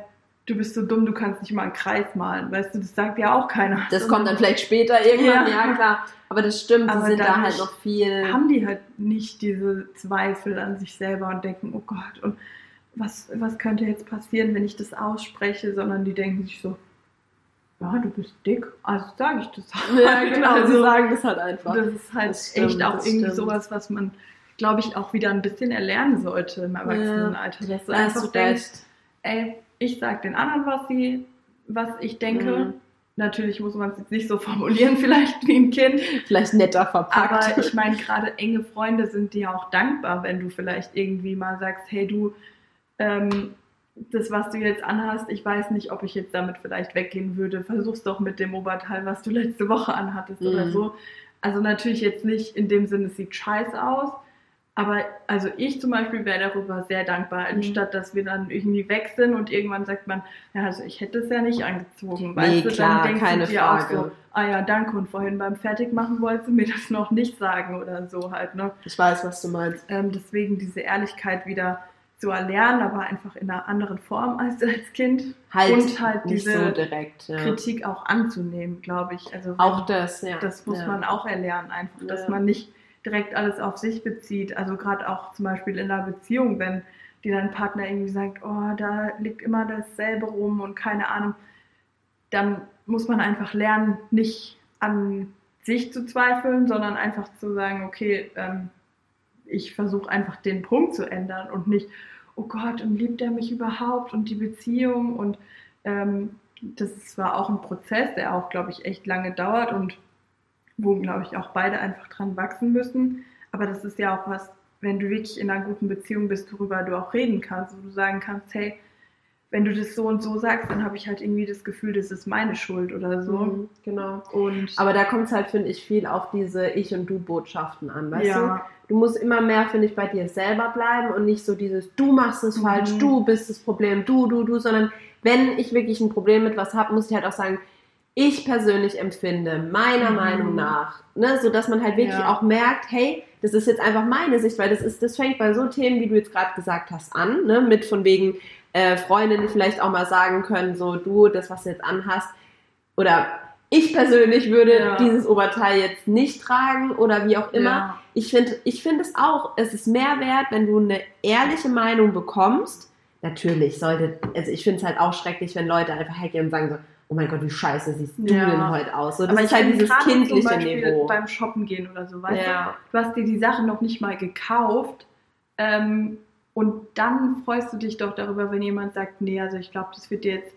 du bist so dumm, du kannst nicht mal einen Kreis malen. Weißt du, das sagt ja auch keiner. Das kommt dann vielleicht später irgendwann, ja, klar. Aber das stimmt, aber die sind da halt noch viel. Haben die halt nicht diese Zweifel an sich selber und denken, oh Gott, und was, was könnte jetzt passieren, wenn ich das ausspreche, sondern die denken sich so, ja, du bist dick, also sage ich das halt. Ja, genau, also, sie sagen das halt einfach. Das ist halt das stimmt, echt auch irgendwie stimmt. sowas, was man, glaube ich, auch wieder ein bisschen erlernen sollte im Erwachsenenalter. Dass du einfach denkst, ey, ich sage den anderen, was sie, was ich denke. Mhm Natürlich muss man es jetzt nicht so formulieren, vielleicht wie ein Kind. Vielleicht netter verpackt. Aber ich meine, gerade enge Freunde sind dir auch dankbar, wenn du vielleicht irgendwie mal sagst, hey du, ähm, das, was du jetzt anhast, ich weiß nicht, ob ich jetzt damit vielleicht weggehen würde. Versuch's doch mit dem Oberteil, was du letzte Woche anhattest mhm. oder so. Also natürlich jetzt nicht in dem Sinne, es sieht scheiße aus, Aber also ich zum Beispiel wäre darüber sehr dankbar, mhm. anstatt dass wir dann irgendwie weg sind und irgendwann sagt man, ja, also ich hätte es ja nicht angezogen. Weißt nee, du, klar, dann denkst keine du dir Frage. auch so, ah ja, danke und vorhin beim Fertigmachen wolltest du mir das noch nicht sagen oder so halt, ne? Ich weiß, was du meinst. Ähm, deswegen diese Ehrlichkeit wieder zu erlernen, aber einfach in einer anderen Form als als Kind. Halt und halt diese so direkt. Ja. Kritik auch anzunehmen, glaube ich. Also Auch das, ja. das muss ja. man auch erlernen, einfach, dass man nicht direkt alles auf sich bezieht. Also gerade auch zum Beispiel in einer Beziehung, wenn dir dein Partner irgendwie sagt, oh, da liegt immer dasselbe rum und keine Ahnung, dann muss man einfach lernen, nicht an sich zu zweifeln, sondern einfach zu sagen, okay, ähm, ich versuche einfach den Punkt zu ändern und nicht, oh Gott, und liebt er mich überhaupt und die Beziehung und ähm, das war auch ein Prozess, der auch, glaube ich, echt lange dauert und wo, glaube ich, auch beide einfach dran wachsen müssen. Aber das ist ja auch was, wenn du wirklich in einer guten Beziehung bist, worüber du auch reden kannst, wo du sagen kannst, hey, wenn du das so und so sagst, dann habe ich halt irgendwie das Gefühl, das ist meine Schuld oder so. Mhm, genau. Und Aber da kommt es halt, finde ich, viel auf diese Ich- und Du-Botschaften an, weißt du? ja, Du musst immer mehr, finde ich, bei dir selber bleiben und nicht so dieses, du machst es Mhm. falsch, du bist das Problem, du, du, du, sondern wenn ich wirklich ein Problem mit was habe, muss ich halt auch sagen, ich persönlich empfinde, meiner Mhm. Meinung nach, ne, so dass man halt wirklich Ja. auch merkt, hey, das ist jetzt einfach meine Sicht, weil das ist, das fängt bei so Themen, wie du jetzt gerade gesagt hast, an, ne, mit von wegen äh, Freundinnen, die vielleicht auch mal sagen können, so du, das, was du jetzt anhast, oder ich persönlich würde Ja. dieses Oberteil jetzt nicht tragen oder wie auch immer. Ja. Ich finde ich finde es auch, es ist mehr wert, wenn du eine ehrliche Meinung bekommst. Natürlich sollte, also ich finde es halt auch schrecklich, wenn Leute einfach hergehen und sagen so, oh mein Gott, wie scheiße siehst du Ja. denn heute aus? So, das Aber ist ich halt dieses zum kindliche Beispiel Niveau. beim Shoppen gehen oder so, weißt Ja. du? Du hast dir die Sachen noch nicht mal gekauft ähm, und dann freust du dich doch darüber, wenn jemand sagt, nee, also ich glaube, das wird dir jetzt,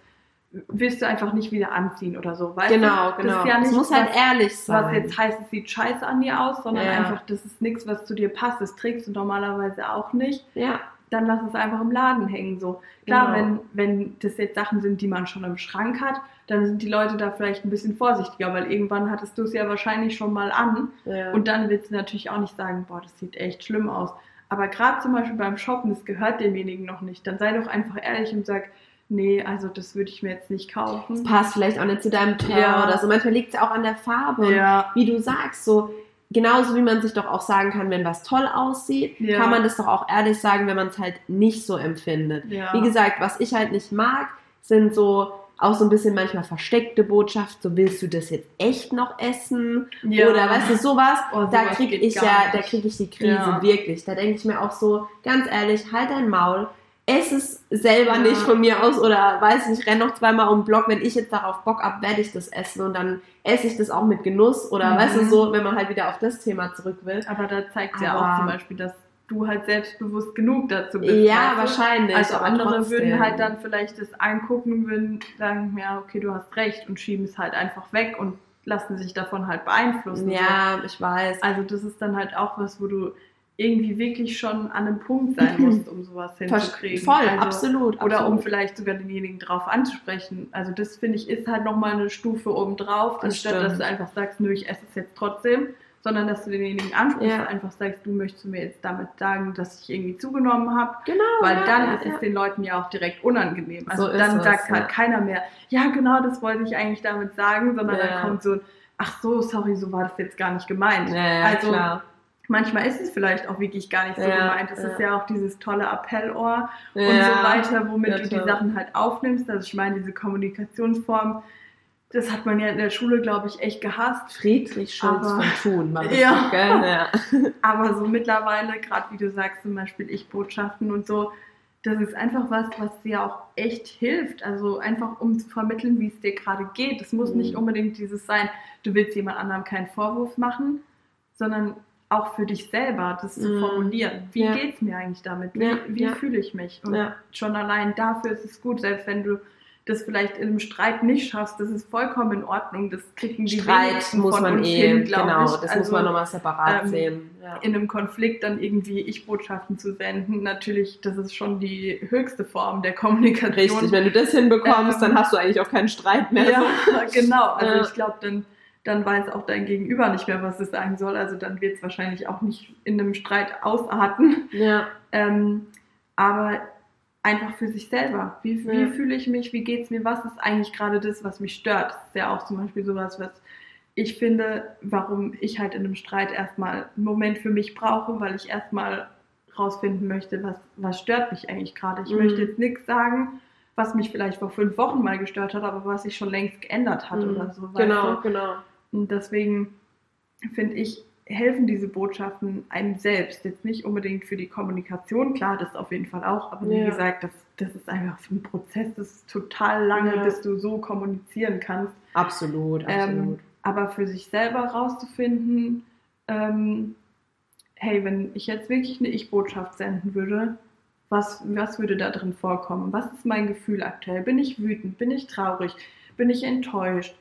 willst du einfach nicht wieder anziehen oder so, weißt Genau, du? genau. Das ist ja es muss halt was, ehrlich sein. was jetzt heißt, es sieht scheiße an dir aus, sondern Ja. einfach, das ist nichts, was zu dir passt, das trägst du normalerweise auch nicht. ja, dann lass es einfach im Laden hängen. So. Klar, Genau. wenn, wenn das jetzt Sachen sind, die man schon im Schrank hat, dann sind die Leute da vielleicht ein bisschen vorsichtiger, weil irgendwann hattest du es ja wahrscheinlich schon mal an ja. und dann willst du natürlich auch nicht sagen, boah, das sieht echt schlimm aus. Aber gerade zum Beispiel beim Shoppen, das gehört demjenigen noch nicht. Dann sei doch einfach ehrlich und sag, nee, also das würde ich mir jetzt nicht kaufen. passt vielleicht auch nicht zu deinem Teint Ja. oder so. Manchmal liegt es ja auch an der Farbe. Und Ja, wie du sagst, so genauso wie man sich doch auch sagen kann, wenn was toll aussieht, Ja. kann man das doch auch ehrlich sagen, wenn man es halt nicht so empfindet. Wie gesagt, was ich halt nicht mag, sind so auch so ein bisschen manchmal versteckte Botschaft, so willst du das jetzt echt noch essen? ja. Oder weißt du, sowas, Oh, da kriege ich ja, da kriege ich die Krise, Ja. wirklich. Da denke ich mir auch so, ganz ehrlich, halt dein Maul, ess es selber Ja. nicht von mir aus oder weiß nicht, renn noch zweimal um den Block, wenn ich jetzt darauf Bock habe, werde ich das essen und dann esse ich das auch mit Genuss oder Mhm. weißt du so, wenn man halt wieder auf das Thema zurück will. Aber da zeigt ja auch zum Beispiel, dass du halt selbstbewusst genug dazu bist. Ja, wahrscheinlich. Also andere trotzdem. würden halt dann vielleicht das angucken, würden sagen, ja, okay, du hast recht und schieben es halt einfach weg und lassen sich davon halt beeinflussen. Ja, ich weiß. So. Also das ist dann halt auch was, wo du irgendwie wirklich schon an einem Punkt sein musst, um sowas hinzukriegen. Voll, also, absolut. Oder um absolut. vielleicht sogar denjenigen drauf anzusprechen. Also das finde ich ist halt nochmal eine Stufe obendrauf, Das anstatt dass stimmt. du einfach sagst, nö, ich esse es jetzt trotzdem, sondern dass du denjenigen ansprichst, Ja. einfach sagst, du möchtest mir jetzt damit sagen, dass ich irgendwie zugenommen habe. Genau. Weil ja, dann ja, ist es den Leuten ja auch direkt unangenehm. Also So dann es, sagt ja. halt keiner mehr, ja genau, das wollte ich eigentlich damit sagen, sondern dann kommt so ein, ach so, sorry, so war das jetzt gar nicht gemeint. Also klar. manchmal ist es vielleicht auch wirklich gar nicht so gemeint. Es ist ja auch dieses tolle Appellohr und so weiter, womit du die. Sachen halt aufnimmst. Also ich meine, diese Kommunikationsform, das hat man ja in der Schule, glaube ich, echt gehasst. Friedrich Schulz Aber- von Thun das Ja. gell? Ja. Aber so mittlerweile, gerade wie du sagst, zum Beispiel Ich-Botschaften und so, das ist einfach was, was dir auch echt hilft. Also einfach, um zu vermitteln, wie es dir gerade geht. Es muss Mhm. nicht unbedingt dieses sein, du willst jemand anderem keinen Vorwurf machen, sondern auch für dich selber das zu Mhm. formulieren. Wie Ja. geht's mir eigentlich damit? Wie, Ja, wie ja. fühle ich mich? Und schon allein dafür ist es gut, selbst wenn du das vielleicht in einem Streit nicht schaffst, das ist vollkommen in Ordnung. Das kriegen die Streit muss man eh, hin, genau, ich. das muss Also, man nochmal separat ähm, sehen. Ja. in einem Konflikt dann irgendwie Ich-Botschaften zu senden, natürlich, das ist schon die höchste Form der Kommunikation. Richtig, wenn du das hinbekommst, Ähm, dann hast du eigentlich auch keinen Streit mehr. Ja, genau. Also Ja. ich glaube, dann dann weiß auch dein Gegenüber nicht mehr, was es sagen soll. Also dann wird es wahrscheinlich auch nicht in einem Streit ausarten. Ja. Ähm, aber einfach für sich selber. Wie, Ja. wie fühle ich mich? Wie geht es mir? Was ist eigentlich gerade das, was mich stört? Das ist ja auch zum Beispiel sowas, was ich finde, warum ich halt in einem Streit erstmal einen Moment für mich brauche, weil ich erstmal rausfinden möchte, was, was stört mich eigentlich gerade. Ich Mhm. möchte jetzt nichts sagen, was mich vielleicht vor fünf Wochen mal gestört hat, aber was sich schon längst geändert hat Mhm. oder so. Genau, du? genau. Und deswegen finde ich, helfen diese Botschaften einem selbst. Jetzt nicht unbedingt für die Kommunikation, klar, das auf jeden Fall auch, aber wie Ja. gesagt, das, das ist einfach ein Prozess, das ist total lange, Ja. bis du so kommunizieren kannst. Absolut, Ähm, absolut. aber für sich selber rauszufinden, ähm, hey, wenn ich jetzt wirklich eine Ich-Botschaft senden würde, was, was würde da drin vorkommen? Was ist mein Gefühl aktuell? Bin ich wütend? Bin ich traurig? Bin ich enttäuscht?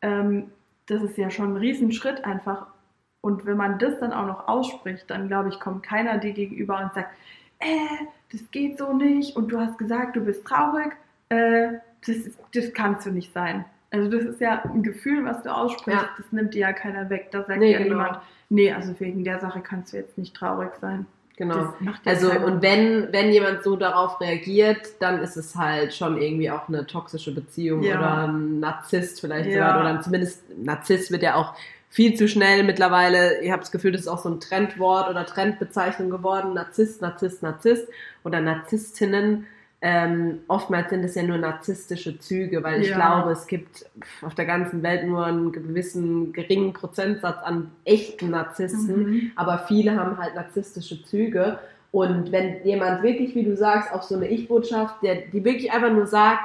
Ähm, das ist ja schon ein Riesenschritt einfach. Und wenn man das dann auch noch ausspricht, dann glaube ich, kommt keiner dir gegenüber und sagt, äh, das geht so nicht und du hast gesagt, du bist traurig, äh, das, ist- das kannst du nicht sein. Also das ist ja ein Gefühl, was du aussprichst, Ja. das nimmt dir ja keiner weg. Da sagt Nee, ja genau. niemand, nee, also wegen der Sache kannst du jetzt nicht traurig sein. Genau. Also keiner. und wenn, wenn jemand so darauf reagiert, dann ist es halt schon irgendwie auch eine toxische Beziehung Ja. oder ein Narzisst vielleicht Ja. sogar. Oder zumindest Narzisst wird ja auch viel zu schnell mittlerweile, ich habe das Gefühl, das ist auch so ein Trendwort oder Trendbezeichnung geworden, Narzisst, Narzisst, Narzisst oder Narzisstinnen. Ähm, oftmals sind es ja nur narzisstische Züge, weil ich Ja. glaube, es gibt auf der ganzen Welt nur einen gewissen geringen Prozentsatz an echten Narzissten Mhm. aber viele haben halt narzisstische Züge. Und wenn jemand wirklich, wie du sagst, auf so eine Ich-Botschaft, der, die wirklich einfach nur sagt,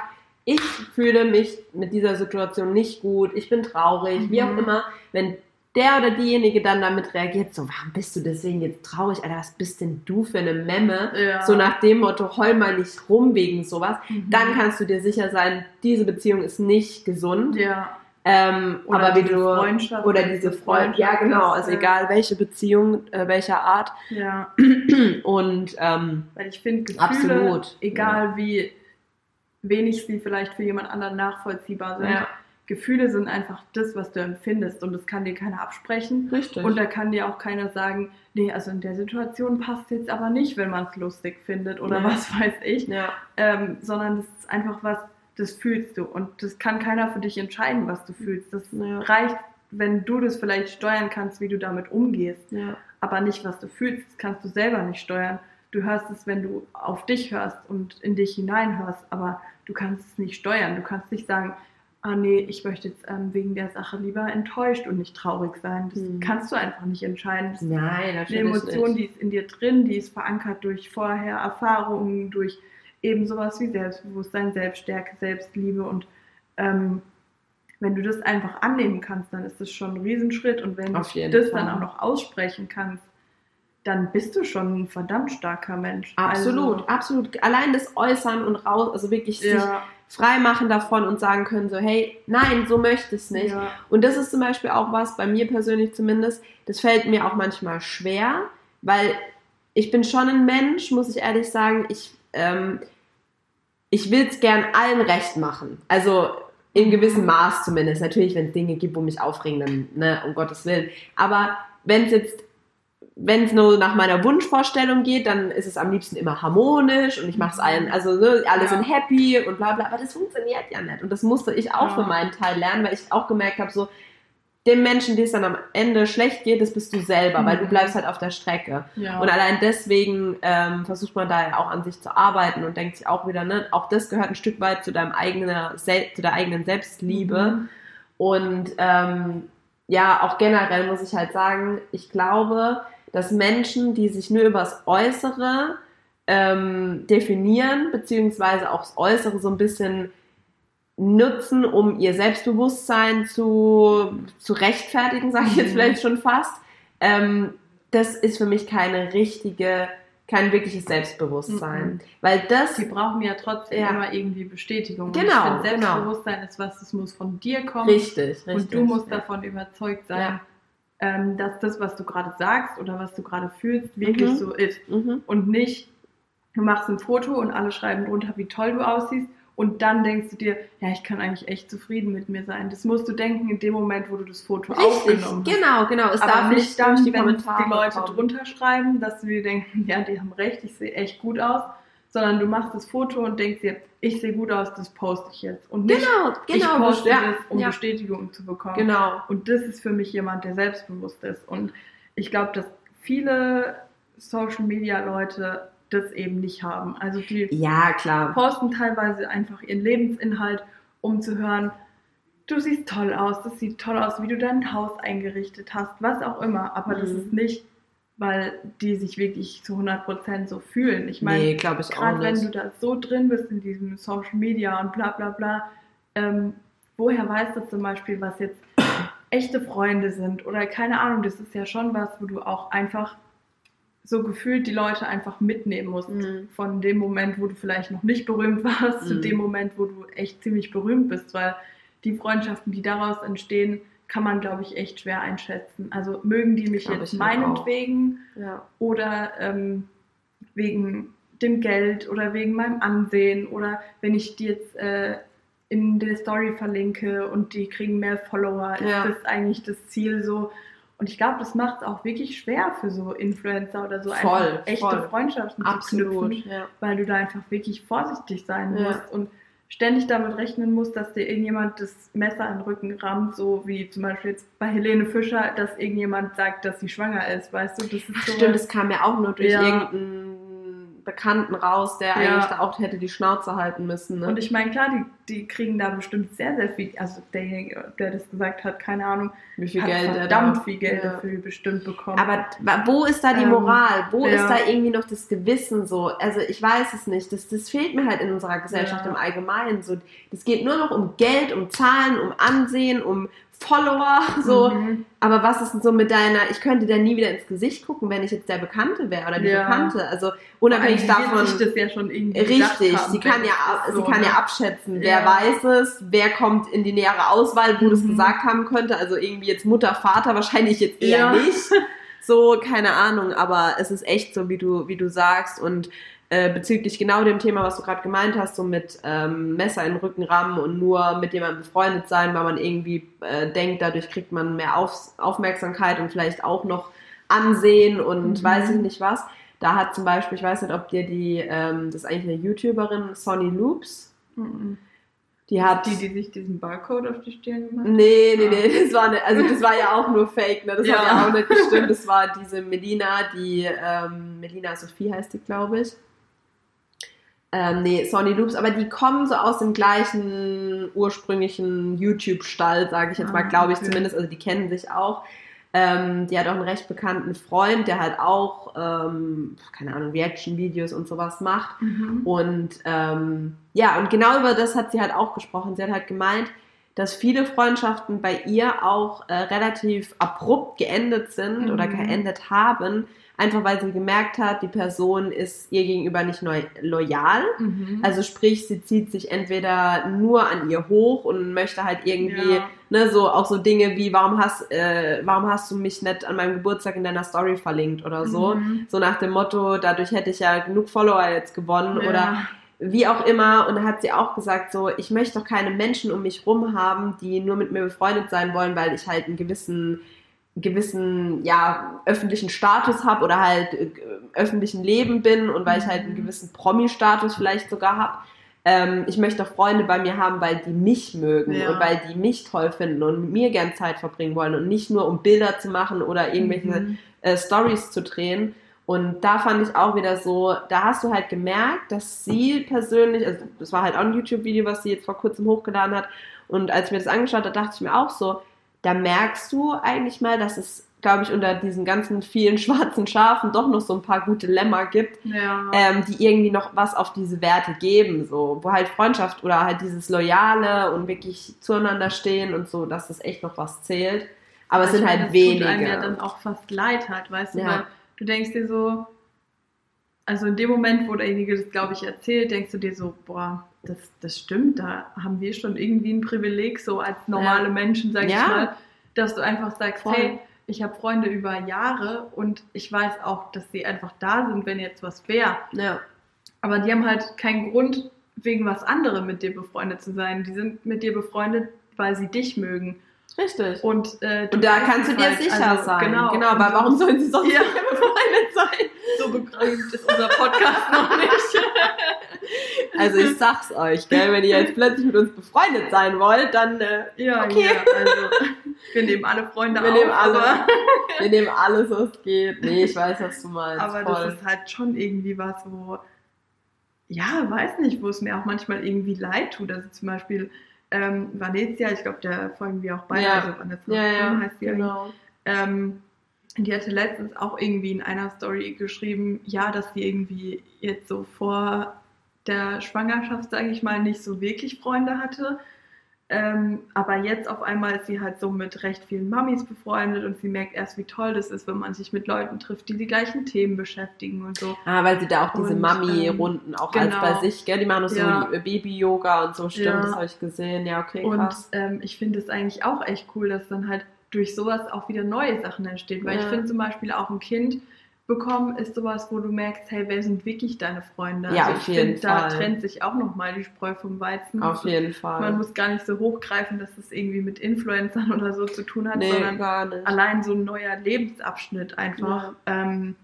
ich fühle mich mit dieser Situation nicht gut, ich bin traurig, wie auch Mhm. immer, wenn der oder diejenige dann damit reagiert, so, warum bist du deswegen jetzt traurig, Alter, was bist denn du für eine Memme? Ja. So nach dem Motto, heul mal nicht rum wegen sowas, Mhm. dann kannst du dir sicher sein, diese Beziehung ist nicht gesund. ja. Ähm, Oder aber wie diese du Freundschaft, oder diese diese Freund, ja Freundschaft genau, also äh, egal welche Beziehung, äh, welcher Art ja. und ähm, Weil ich finde, Absolut, egal wie wenig sie vielleicht für jemand anderen nachvollziehbar sind, Ja. Gefühle sind einfach das, was du empfindest und das kann dir keiner absprechen. richtig Und da kann dir auch keiner sagen, nee, also in der Situation passt jetzt aber nicht, wenn man es lustig findet oder Ja. was weiß ich, ja, ähm, sondern das ist einfach was, das fühlst du und das kann keiner für dich entscheiden, was du fühlst. Das Ja. reicht, wenn du das vielleicht steuern kannst, wie du damit umgehst, aber nicht, was du fühlst, das kannst du selber nicht steuern. Du hörst es, wenn du auf dich hörst und in dich hineinhörst, aber du kannst es nicht steuern. Du kannst nicht sagen, ah nee, ich möchte jetzt ähm, wegen der Sache lieber enttäuscht und nicht traurig sein. Das Hm. kannst du einfach nicht entscheiden. Das nein, eine natürlich Emotion, nicht. die ist in dir drin, die ist verankert durch vorher Erfahrungen, durch eben sowas wie Selbstbewusstsein, Selbststärke, Selbstliebe und ähm, wenn du das einfach annehmen kannst, dann ist das schon ein Riesenschritt und wenn du das Fall. dann auch noch aussprechen kannst, dann bist du schon ein verdammt starker Mensch. absolut, Also, absolut. Allein das Äußern und raus, also wirklich sich ja, frei machen davon und sagen können so, hey, nein, so möchte ich es nicht. ja, Und das ist zum Beispiel auch was, bei mir persönlich zumindest, das fällt mir auch manchmal schwer, weil ich bin schon ein Mensch, muss ich ehrlich sagen, ich, ähm, ich will es gern allen recht machen. Also in gewissem Maß zumindest. Natürlich, wenn es Dinge gibt, wo mich aufregen, dann, ne, um Gottes Willen. Aber wenn es jetzt, wenn es nur nach meiner Wunschvorstellung geht, dann ist es am liebsten immer harmonisch und ich mache es allen, also ne, alle Ja. sind happy und bla bla, aber das funktioniert ja nicht. Und das musste ich auch Ja. für meinen Teil lernen, weil ich auch gemerkt habe, so, dem Menschen, die es dann am Ende schlecht geht, das bist du selber, weil du Mhm. bleibst halt auf der Strecke. ja. Und allein deswegen ähm, versucht man da ja auch an sich zu arbeiten und denkt sich auch wieder, ne, auch das gehört ein Stück weit zu deinem eigenen, zu der eigenen Selbstliebe. Mhm. Und ähm, ja, auch generell muss ich halt sagen, ich glaube, dass Menschen, die sich nur übers Äußere ähm, definieren, beziehungsweise auch das Äußere so ein bisschen nutzen, um ihr Selbstbewusstsein zu, zu rechtfertigen, sage ich jetzt Mhm. vielleicht schon fast, ähm, das ist für mich keine richtige, kein wirkliches Selbstbewusstsein. Mhm. Weil das, Die brauchen ja trotzdem Ja. immer irgendwie Bestätigung. Und Genau, ich finde, genau. Selbstbewusstsein ist was, das muss von dir kommen. richtig, richtig. Und du musst ja. davon überzeugt sein, Ja. Ähm, dass das, was du gerade sagst oder was du gerade fühlst, wirklich Mhm. so ist. Mhm. Und nicht, du machst ein Foto und alle schreiben drunter, wie toll du aussiehst Und dann denkst du dir, ja, ich kann eigentlich echt zufrieden mit mir sein. Das musst du denken in dem Moment, wo du das Foto Richtig, aufgenommen hast. genau, genau. Es Aber darf nicht dann, die wenn Kommentare die Leute kommen. drunter schreiben, dass dir denken, ja, die haben recht, ich sehe echt gut aus. Sondern du machst das Foto und denkst dir, ich sehe gut aus, das poste ich jetzt. Und nicht, Genau, ich genau. poste ja, das, um ja, Bestätigung zu bekommen. genau. Und das ist für mich jemand, der selbstbewusst ist. Und ich glaube, dass viele Social Media Leute das eben nicht haben. Also die Ja, klar. posten teilweise einfach ihren Lebensinhalt, um zu hören, du siehst toll aus, das sieht toll aus, wie du dein Haus eingerichtet hast, was auch immer. Aber das Mhm. ist nicht, weil die sich wirklich zu 100% so fühlen. Ich meine, nee, gerade wenn du da so drin bist in diesem Social Media und bla bla bla, ähm, woher weißt du zum Beispiel, was jetzt echte Freunde sind oder keine Ahnung, das ist ja schon was, wo du auch einfach so gefühlt die Leute einfach mitnehmen musst. Mhm. Von dem Moment, wo du vielleicht noch nicht berühmt warst, zu Mhm. dem Moment, wo du echt ziemlich berühmt bist, weil die Freundschaften, die daraus entstehen, kann man, glaube ich, echt schwer einschätzen. Also mögen die mich Glaub jetzt meinetwegen ja. oder ähm, wegen dem Geld oder wegen meinem Ansehen oder wenn ich die jetzt äh, in der Story verlinke und die kriegen mehr Follower, ist Ja. das eigentlich das Ziel so. Und ich glaube, das macht es auch wirklich schwer für so Influencer oder so Voll, einfach echte voll. Freundschaften zu Absolut. knüpfen, Ja. weil du da einfach wirklich vorsichtig sein musst und ständig damit rechnen musst, dass dir irgendjemand das Messer in den Rücken rammt, so wie zum Beispiel jetzt bei Helene Fischer, dass irgendjemand sagt, dass sie schwanger ist, weißt du? Das ist so Stimmt, das kam ja auch nur durch Ja. irgendeinen Bekannten raus, der Ja. eigentlich da auch hätte die Schnauze halten müssen. Ne? Und ich meine, klar, die, die kriegen da bestimmt sehr, sehr viel, also derjenige, der das gesagt hat, keine Ahnung, Wie viel hat Geld er verdammt da. viel Geld Ja. dafür bestimmt bekommen. Aber wo ist da die Ähm, Moral? Wo ja. ist da irgendwie noch das Gewissen so? Also ich weiß es nicht. Das, das fehlt mir halt in unserer Gesellschaft im Allgemeinen. So, das geht nur noch um Geld, um Zahlen, um Ansehen, um Follower. So. Mhm. Aber was ist denn so mit deiner, ich könnte dir nie wieder ins Gesicht gucken, wenn ich jetzt der Bekannte wäre oder die Ja. Bekannte. Also unabhängig davon. sich das ja schon irgendwie Richtig, haben, sie kann ja, es sie so, kann ne? ja abschätzen, wer Ja. weiß es, wer kommt in die nähere Auswahl, wo das Mhm. gesagt haben könnte. Also irgendwie jetzt Mutter, Vater wahrscheinlich jetzt eher Ja. nicht. So, keine Ahnung, aber es ist echt so, wie du, wie du sagst. Und äh, bezüglich genau dem Thema, was du gerade gemeint hast, so mit ähm, Messer in den Rücken rammen und nur mit jemandem befreundet sein, weil man irgendwie äh, denkt, dadurch kriegt man mehr Auf Aufmerksamkeit und vielleicht auch noch Ansehen und Mhm. weiß ich nicht was. Da hat zum Beispiel, ich weiß nicht, ob dir die, ähm, das ist eigentlich eine YouTuberin, Sonny Loops, Mhm. die hat. Die, die sich diesen Barcode auf die Stirn gemacht Nee, nee, Ah. nee, das war, eine, also das war ja auch nur Fake, ne? Das hat Ja. ja auch nicht gestimmt. Das war diese Melina, die, ähm, Melina Sophie heißt die, glaube ich. Ähm, nee, Sonny Loops, aber die kommen so aus dem gleichen ursprünglichen YouTube-Stall, sage ich jetzt mal, Ah, glaube ich okay. zumindest. Also die kennen sich auch. Ähm, die hat auch einen recht bekannten Freund, der halt auch, ähm, keine Ahnung, Reaction-Videos und sowas macht. Mhm. Und ähm, ja, und genau über das hat sie halt auch gesprochen. Sie hat halt gemeint, dass viele Freundschaften bei ihr auch äh, relativ abrupt geendet sind Mhm. oder geendet haben, einfach weil sie gemerkt hat, die Person ist ihr gegenüber nicht neu loyal. Mhm. Also sprich, sie zieht sich entweder nur an ihr hoch und möchte halt irgendwie, Ja. ne, so auch so Dinge wie, warum hast, äh, warum hast du mich nicht an meinem Geburtstag in deiner Story verlinkt oder so. Mhm. So nach dem Motto, dadurch hätte ich ja genug Follower jetzt gewonnen Ja. oder wie auch immer. Und da hat sie auch gesagt, so, ich möchte doch keine Menschen um mich rum haben, die nur mit mir befreundet sein wollen, weil ich halt einen gewissen, gewissen, ja, öffentlichen Status habe oder halt äh, öffentlichen Leben bin und weil ich halt einen gewissen Promi-Status vielleicht sogar habe. Ähm, ich möchte doch Freunde bei mir haben, weil die mich mögen Ja. und weil die mich toll finden und mit mir gern Zeit verbringen wollen und nicht nur um Bilder zu machen oder irgendwelche Mhm. äh, Stories zu drehen. Und da fand ich auch wieder so, da hast du halt gemerkt, dass sie persönlich, also das war halt auch ein YouTube-Video, was sie jetzt vor kurzem hochgeladen hat. Und als ich mir das angeschaut habe, dachte ich mir auch so, da merkst du eigentlich mal, dass es, glaube ich, unter diesen ganzen vielen schwarzen Schafen doch noch so ein paar gute Lämmer gibt, Ja. ähm, die irgendwie noch was auf diese Werte geben, so, wo halt Freundschaft oder halt dieses Loyale und wirklich zueinander stehen und so, dass das echt noch was zählt. Aber es sind meine, halt das Tut einem wenige. ja dann auch fast leid halt, weißt du, Ja. weil du denkst dir so, also in dem Moment, wo derjenige das, glaube ich, erzählt, denkst du dir so, boah, das, das stimmt, da haben wir schon irgendwie ein Privileg, so als normale. Menschen, sag Ja. ich mal, dass du einfach sagst, Voll. hey, ich habe Freunde über Jahre und ich weiß auch, dass sie einfach da sind, wenn jetzt was wäre. ja. Aber die haben halt keinen Grund, wegen was anderem mit dir befreundet zu sein. Die sind mit dir befreundet, weil sie dich mögen. Richtig. Und, äh, und da kannst du dir halt, sicher also, sein. Genau, genau aber warum sollen sie sonst ja. befreundet sein? So begründet ist unser Podcast noch nicht. Also ich sag's euch, gell, wenn ihr jetzt plötzlich mit uns befreundet sein wollt, dann äh, ja, okay. Ja, also wir nehmen alle Freunde wir auf. Nehmen alle, wir nehmen alles, was geht. Nee, ich weiß, was du meinst. Aber voll. das ist halt schon irgendwie was, wo, ja, weiß nicht, wo es mir auch manchmal irgendwie leid tut. Also zum Beispiel ähm, Vanessa, ich glaube, da folgen wir auch beide, ja. also Vanessa ja, ja, heißt die genau. Ähm, die hatte letztens auch irgendwie in einer Story geschrieben, ja, dass sie irgendwie jetzt so vor der Schwangerschaft, sage ich mal, nicht so wirklich Freunde hatte. Ähm, aber jetzt auf einmal ist sie halt so mit recht vielen Mamis befreundet und sie merkt erst, wie toll das ist, wenn man sich mit Leuten trifft, die die gleichen Themen beschäftigen und so. Ah, weil sie da auch diese Mami-Runden auch genau. als bei sich, gell? Die machen auch Ja. so Baby-Yoga und so, stimmt, Ja. das habe ich gesehen. Ja, okay, Und krass. ähm, ich finde es eigentlich auch echt cool, dass dann halt durch sowas auch wieder neue Sachen entstehen. Weil ich Ja. finde zum Beispiel auch ein Kind bekommen ist sowas, wo du merkst, hey, wer sind wirklich deine Freunde? Ja, also ich finde, da trennt sich auch nochmal die Spreu vom Weizen. Auf jeden Fall. Man muss gar nicht so hochgreifen, dass es irgendwie mit Influencern oder so zu tun hat, nee, sondern allein so ein neuer Lebensabschnitt einfach. Ähm,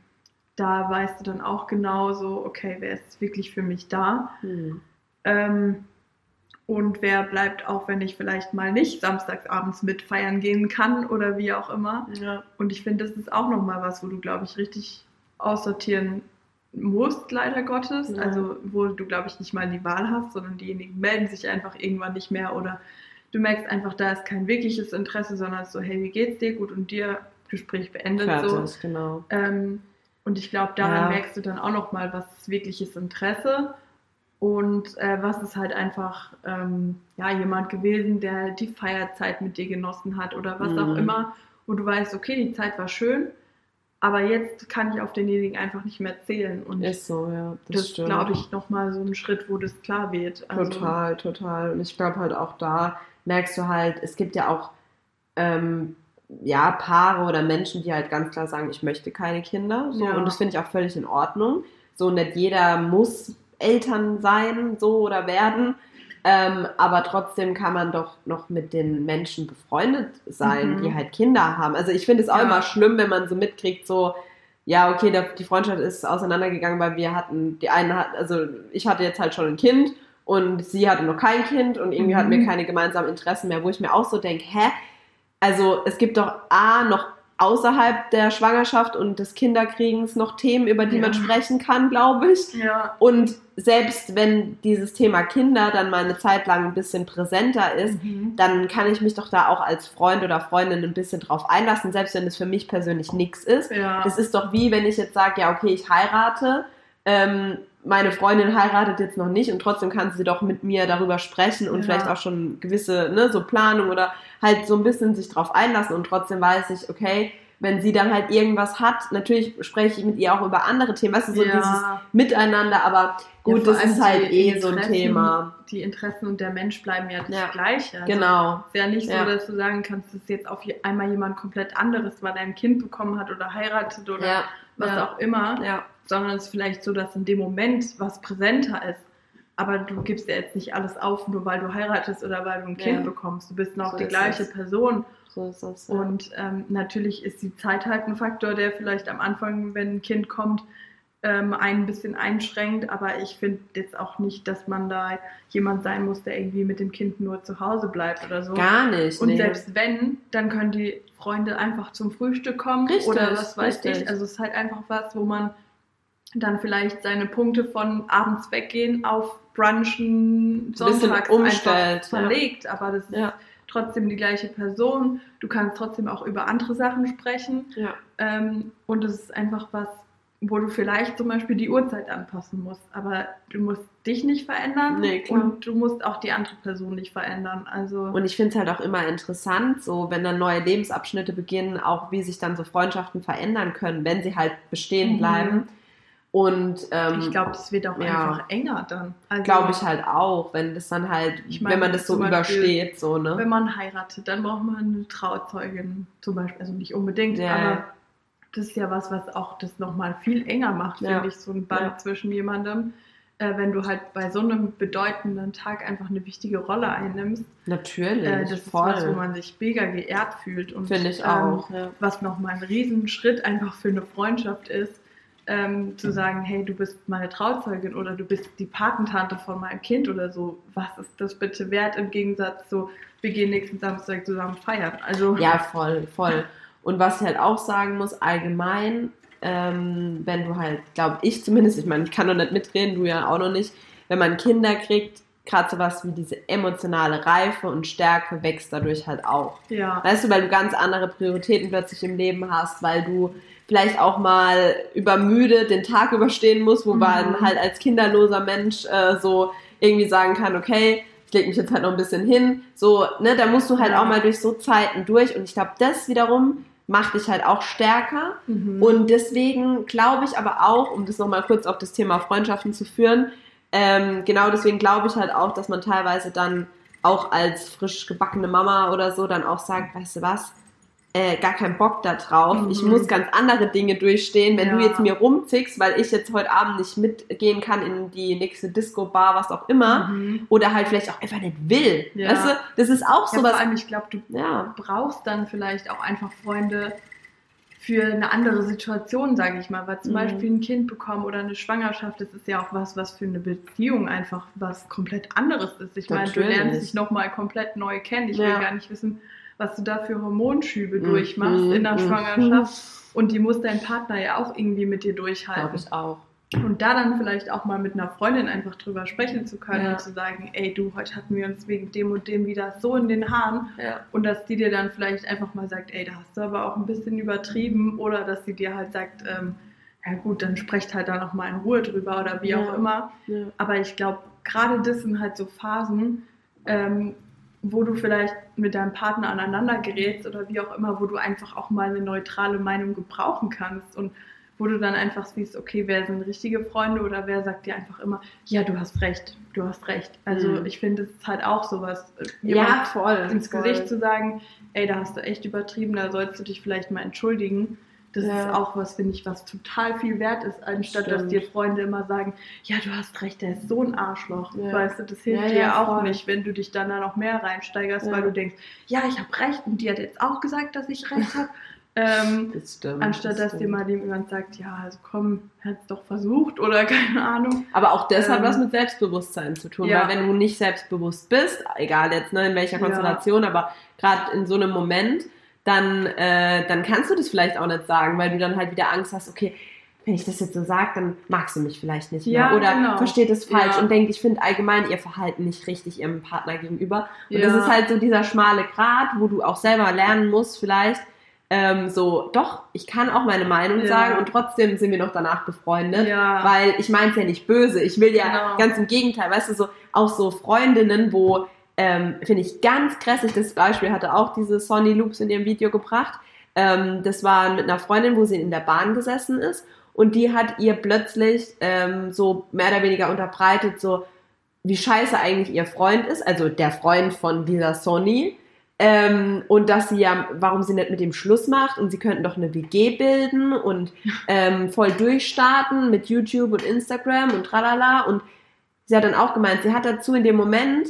da weißt du dann auch genau so, okay, wer ist wirklich für mich da? Hm. Ähm, und wer bleibt auch, wenn ich vielleicht mal nicht samstagsabends mit feiern gehen kann oder wie auch immer. Ja. Und ich finde, das ist auch nochmal was, wo du, glaube ich, richtig aussortieren musst, leider Gottes. Ja. Also, wo du, glaube ich, nicht mal die Wahl hast, sondern diejenigen melden sich einfach irgendwann nicht mehr oder du merkst einfach, da ist kein wirkliches Interesse, sondern so, hey, wie geht's dir? Gut, und dir? Gespräch beendet. Fertig, So. genau. Ähm, und ich glaube, daran Ja. merkst du dann auch nochmal, was ist wirkliches Interesse und äh, was ist halt einfach ähm, ja, jemand gewesen, der die Feierzeit mit dir genossen hat oder was auch Mhm. immer. Und du weißt, okay, die Zeit war schön, aber jetzt kann ich auf denjenigen einfach nicht mehr zählen. Und Ist so, ja. Das, das glaube ich nochmal so ein Schritt, wo das klar wird. Also, Total, total. Und ich glaube halt auch da merkst du halt, es gibt ja auch ähm, ja, Paare oder Menschen, die halt ganz klar sagen, ich möchte keine Kinder. So. Ja. Und das finde ich auch völlig in Ordnung. So nicht jeder muss Eltern sein, so oder werden. Ähm, aber trotzdem kann man doch noch mit den Menschen befreundet sein, Mhm. die halt Kinder haben. Also ich finde es auch Ja. immer schlimm, wenn man so mitkriegt, so, ja, okay, der, die Freundschaft ist auseinandergegangen, weil wir hatten, die eine hat, also ich hatte jetzt halt schon ein Kind und sie hatte noch kein Kind und irgendwie Mhm. hatten wir keine gemeinsamen Interessen mehr, wo ich mir auch so denke, hä? Also es gibt doch A, noch außerhalb der Schwangerschaft und des Kinderkriegens noch Themen, über die Ja. man sprechen kann, glaube ich. Ja. Und selbst wenn dieses Thema Kinder dann mal eine Zeit lang ein bisschen präsenter ist, Mhm. dann kann ich mich doch da auch als Freund oder Freundin ein bisschen drauf einlassen, selbst wenn es für mich persönlich nichts ist. Ja. Das ist doch wie, wenn ich jetzt sage, ja, okay, ich heirate, ähm, meine Freundin heiratet jetzt noch nicht und trotzdem kann sie doch mit mir darüber sprechen und Ja. vielleicht auch schon gewisse, ne, so Planung oder halt so ein bisschen sich drauf einlassen und trotzdem weiß ich, okay, wenn sie dann halt irgendwas hat, natürlich spreche ich mit ihr auch über andere Themen, weißt du, so Ja. dieses Miteinander, aber gut, Ja, das ist halt eh so ein Thema. Die Interessen und der Mensch bleiben ja das Ja. Gleiche. Also Genau. Es ist ja nicht so, dass du sagen kannst, dass jetzt auf einmal jemand komplett anderes, weil er ein Kind bekommen hat oder heiratet oder was auch immer, Ja. Sondern es ist vielleicht so, dass in dem Moment was präsenter ist. Aber du gibst ja jetzt nicht alles auf, nur weil du heiratest oder weil du ein Kind Ja. bekommst. Du bist noch So die gleiche es. Person. So ist das. Ja. Und ähm, natürlich ist die Zeit halt ein Faktor, der vielleicht am Anfang, wenn ein Kind kommt, ähm, ein bisschen einschränkt. Aber ich finde jetzt auch nicht, dass man da jemand sein muss, der irgendwie mit dem Kind nur zu Hause bleibt oder so. Gar nicht. Und nee. selbst wenn, dann können die Freunde einfach zum Frühstück kommen Richtig, oder was weiß richtig. ich. Also es ist halt einfach was, wo man dann vielleicht seine Punkte von abends weggehen auf Brunchen sonntags umstellt, einfach ja. verlegt. Aber das ist Ja. trotzdem die gleiche Person. Du kannst trotzdem auch über andere Sachen sprechen. Ja. Ähm, und es ist einfach was, wo du vielleicht zum Beispiel die Uhrzeit anpassen musst. Aber du musst dich nicht verändern Nee, und du musst auch die andere Person nicht verändern. Also Und ich finde es halt auch immer interessant, so wenn dann neue Lebensabschnitte beginnen, auch wie sich dann so Freundschaften verändern können, wenn sie halt bestehen Mhm. bleiben. Und ähm, ich glaube, das wird auch ja. einfach enger dann. Also, glaube ich halt auch, wenn das dann halt, Ich meine, wenn man das so Beispiel, übersteht, so, ne? Wenn man heiratet, dann braucht man eine Trauzeugin zum Beispiel. Also nicht unbedingt, Ja. aber das ist ja was, was auch das nochmal viel enger macht, finde ich, so ein Band zwischen jemandem. äh, wenn du halt bei so einem bedeutenden Tag einfach eine wichtige Rolle einnimmst. Natürlich. Äh, das voll. ist was, wo man sich mega geehrt fühlt. Finde ich auch. Ähm, ja. Was nochmal ein Riesenschritt einfach für eine Freundschaft ist, ähm, zu sagen, hey, du bist meine Trauzeugin oder du bist die Patentante von meinem Kind oder so. Was ist das bitte wert im Gegensatz zu, wir gehen nächsten Samstag zusammen feiern? Also ja, voll, voll. Und was ich halt auch sagen muss, allgemein, ähm, wenn du halt, glaube ich zumindest, ich meine, ich kann noch nicht mitreden, du ja auch noch nicht, wenn man Kinder kriegt, gerade so was wie diese emotionale Reife und Stärke wächst dadurch halt auch. Ja. Weißt du, weil du ganz andere Prioritäten plötzlich im Leben hast, weil du vielleicht auch mal übermüdet den Tag überstehen musst, wo mhm. man halt als kinderloser Mensch äh, so irgendwie sagen kann, okay, ich lege mich jetzt halt noch ein bisschen hin. So, ne, da musst du halt ja. auch mal durch so Zeiten durch. Und ich glaube, das wiederum macht dich halt auch stärker. Mhm. Und deswegen glaube ich aber auch, um das nochmal kurz auf das Thema Freundschaften zu führen, ähm, genau deswegen glaube ich halt auch, dass man teilweise dann auch als frisch gebackene Mama oder so dann auch sagt, weißt du was, äh, gar keinen Bock da drauf. Mhm. Ich muss ganz andere Dinge durchstehen. Wenn ja. du jetzt mir rumzickst, weil ich jetzt heute Abend nicht mitgehen kann in die nächste Disco-Bar, was auch immer, mhm. oder halt vielleicht auch einfach nicht will. Ja. Weißt du, das ist auch ja, sowas. Vor allem, ich glaube, du ja. brauchst dann vielleicht auch einfach Freunde für eine andere Situation, sage ich mal, weil zum mhm. Beispiel ein Kind bekommen oder eine Schwangerschaft, das ist ja auch was, was für eine Beziehung einfach was komplett anderes ist. Ich meine, du lernst dich nochmal komplett neu kennen. Ich will gar nicht wissen, was du da für Hormonschübe mhm. durchmachst in der mhm. Schwangerschaft. Und die muss dein Partner ja auch irgendwie mit dir durchhalten. Glaube ich auch. Und da dann vielleicht auch mal mit einer Freundin einfach drüber sprechen zu können ja. und zu sagen, ey du, heute hatten wir uns wegen dem und dem wieder so in den Haaren. Ja. Und dass die dir dann vielleicht einfach mal sagt, ey, da hast du aber auch ein bisschen übertrieben. Oder dass sie dir halt sagt, ähm, ja gut, dann sprecht halt da noch mal in Ruhe drüber oder wie ja. auch immer. Aber ich glaube, gerade das sind halt so Phasen, ähm, wo du vielleicht mit deinem Partner aneinander gerätst oder wie auch immer, wo du einfach auch mal eine neutrale Meinung gebrauchen kannst und wo du dann einfach siehst, okay, wer sind richtige Freunde oder wer sagt dir einfach immer, ja, du hast recht, du hast recht. Also mhm. ich finde, es ist halt auch sowas, äh, ja, voll, ins voll. Gesicht zu sagen, ey, da hast du echt übertrieben, da sollst du dich vielleicht mal entschuldigen. Das ja. ist auch was, finde ich, was total viel wert ist, anstatt Stimmt. dass dir Freunde immer sagen, ja, du hast recht, der ist so ein Arschloch. Ja. Weißt du, das hilft ja, dir ja auch voll. nicht, wenn du dich dann da noch mehr reinsteigerst, weil du denkst, ja, ich habe recht und die hat jetzt auch gesagt, dass ich recht habe. Ähm, das stimmt, anstatt das dass dir mal jemand sagt, ja, also komm, hat es doch versucht oder keine Ahnung. Aber auch das ähm, hat was mit Selbstbewusstsein zu tun, weil wenn du nicht selbstbewusst bist, egal jetzt ne, in welcher Konstellation, aber gerade in so einem Moment, dann, äh, dann kannst du das vielleicht auch nicht sagen, weil du dann halt wieder Angst hast, okay, wenn ich das jetzt so sage, dann magst du mich vielleicht nicht mehr. Ja, oder genau. versteht es falsch ja. und denkt, ich finde allgemein ihr Verhalten nicht richtig ihrem Partner gegenüber. Und ja. das ist halt so dieser schmale Grat, wo du auch selber lernen musst, vielleicht, ähm, so, doch, ich kann auch meine Meinung sagen und trotzdem sind wir noch danach befreundet, weil ich meine es ja nicht böse. Ich will ja genau. ganz im Gegenteil, weißt du, so auch so Freundinnen, wo ähm, Finde ich ganz grässlich. Das Beispiel hatte auch diese Sonny Loops in ihrem Video gebracht. Ähm, das war mit einer Freundin, wo sie in der Bahn gesessen ist. Und die hat ihr plötzlich ähm, so mehr oder weniger unterbreitet, so wie scheiße eigentlich ihr Freund ist, also der Freund von dieser Sonny. Ähm, und dass sie ja, warum sie nicht mit dem Schluss macht und sie könnten doch eine WG bilden und ähm, voll durchstarten mit YouTube und Instagram und tralala. Und sie hat dann auch gemeint, sie hat dazu in dem Moment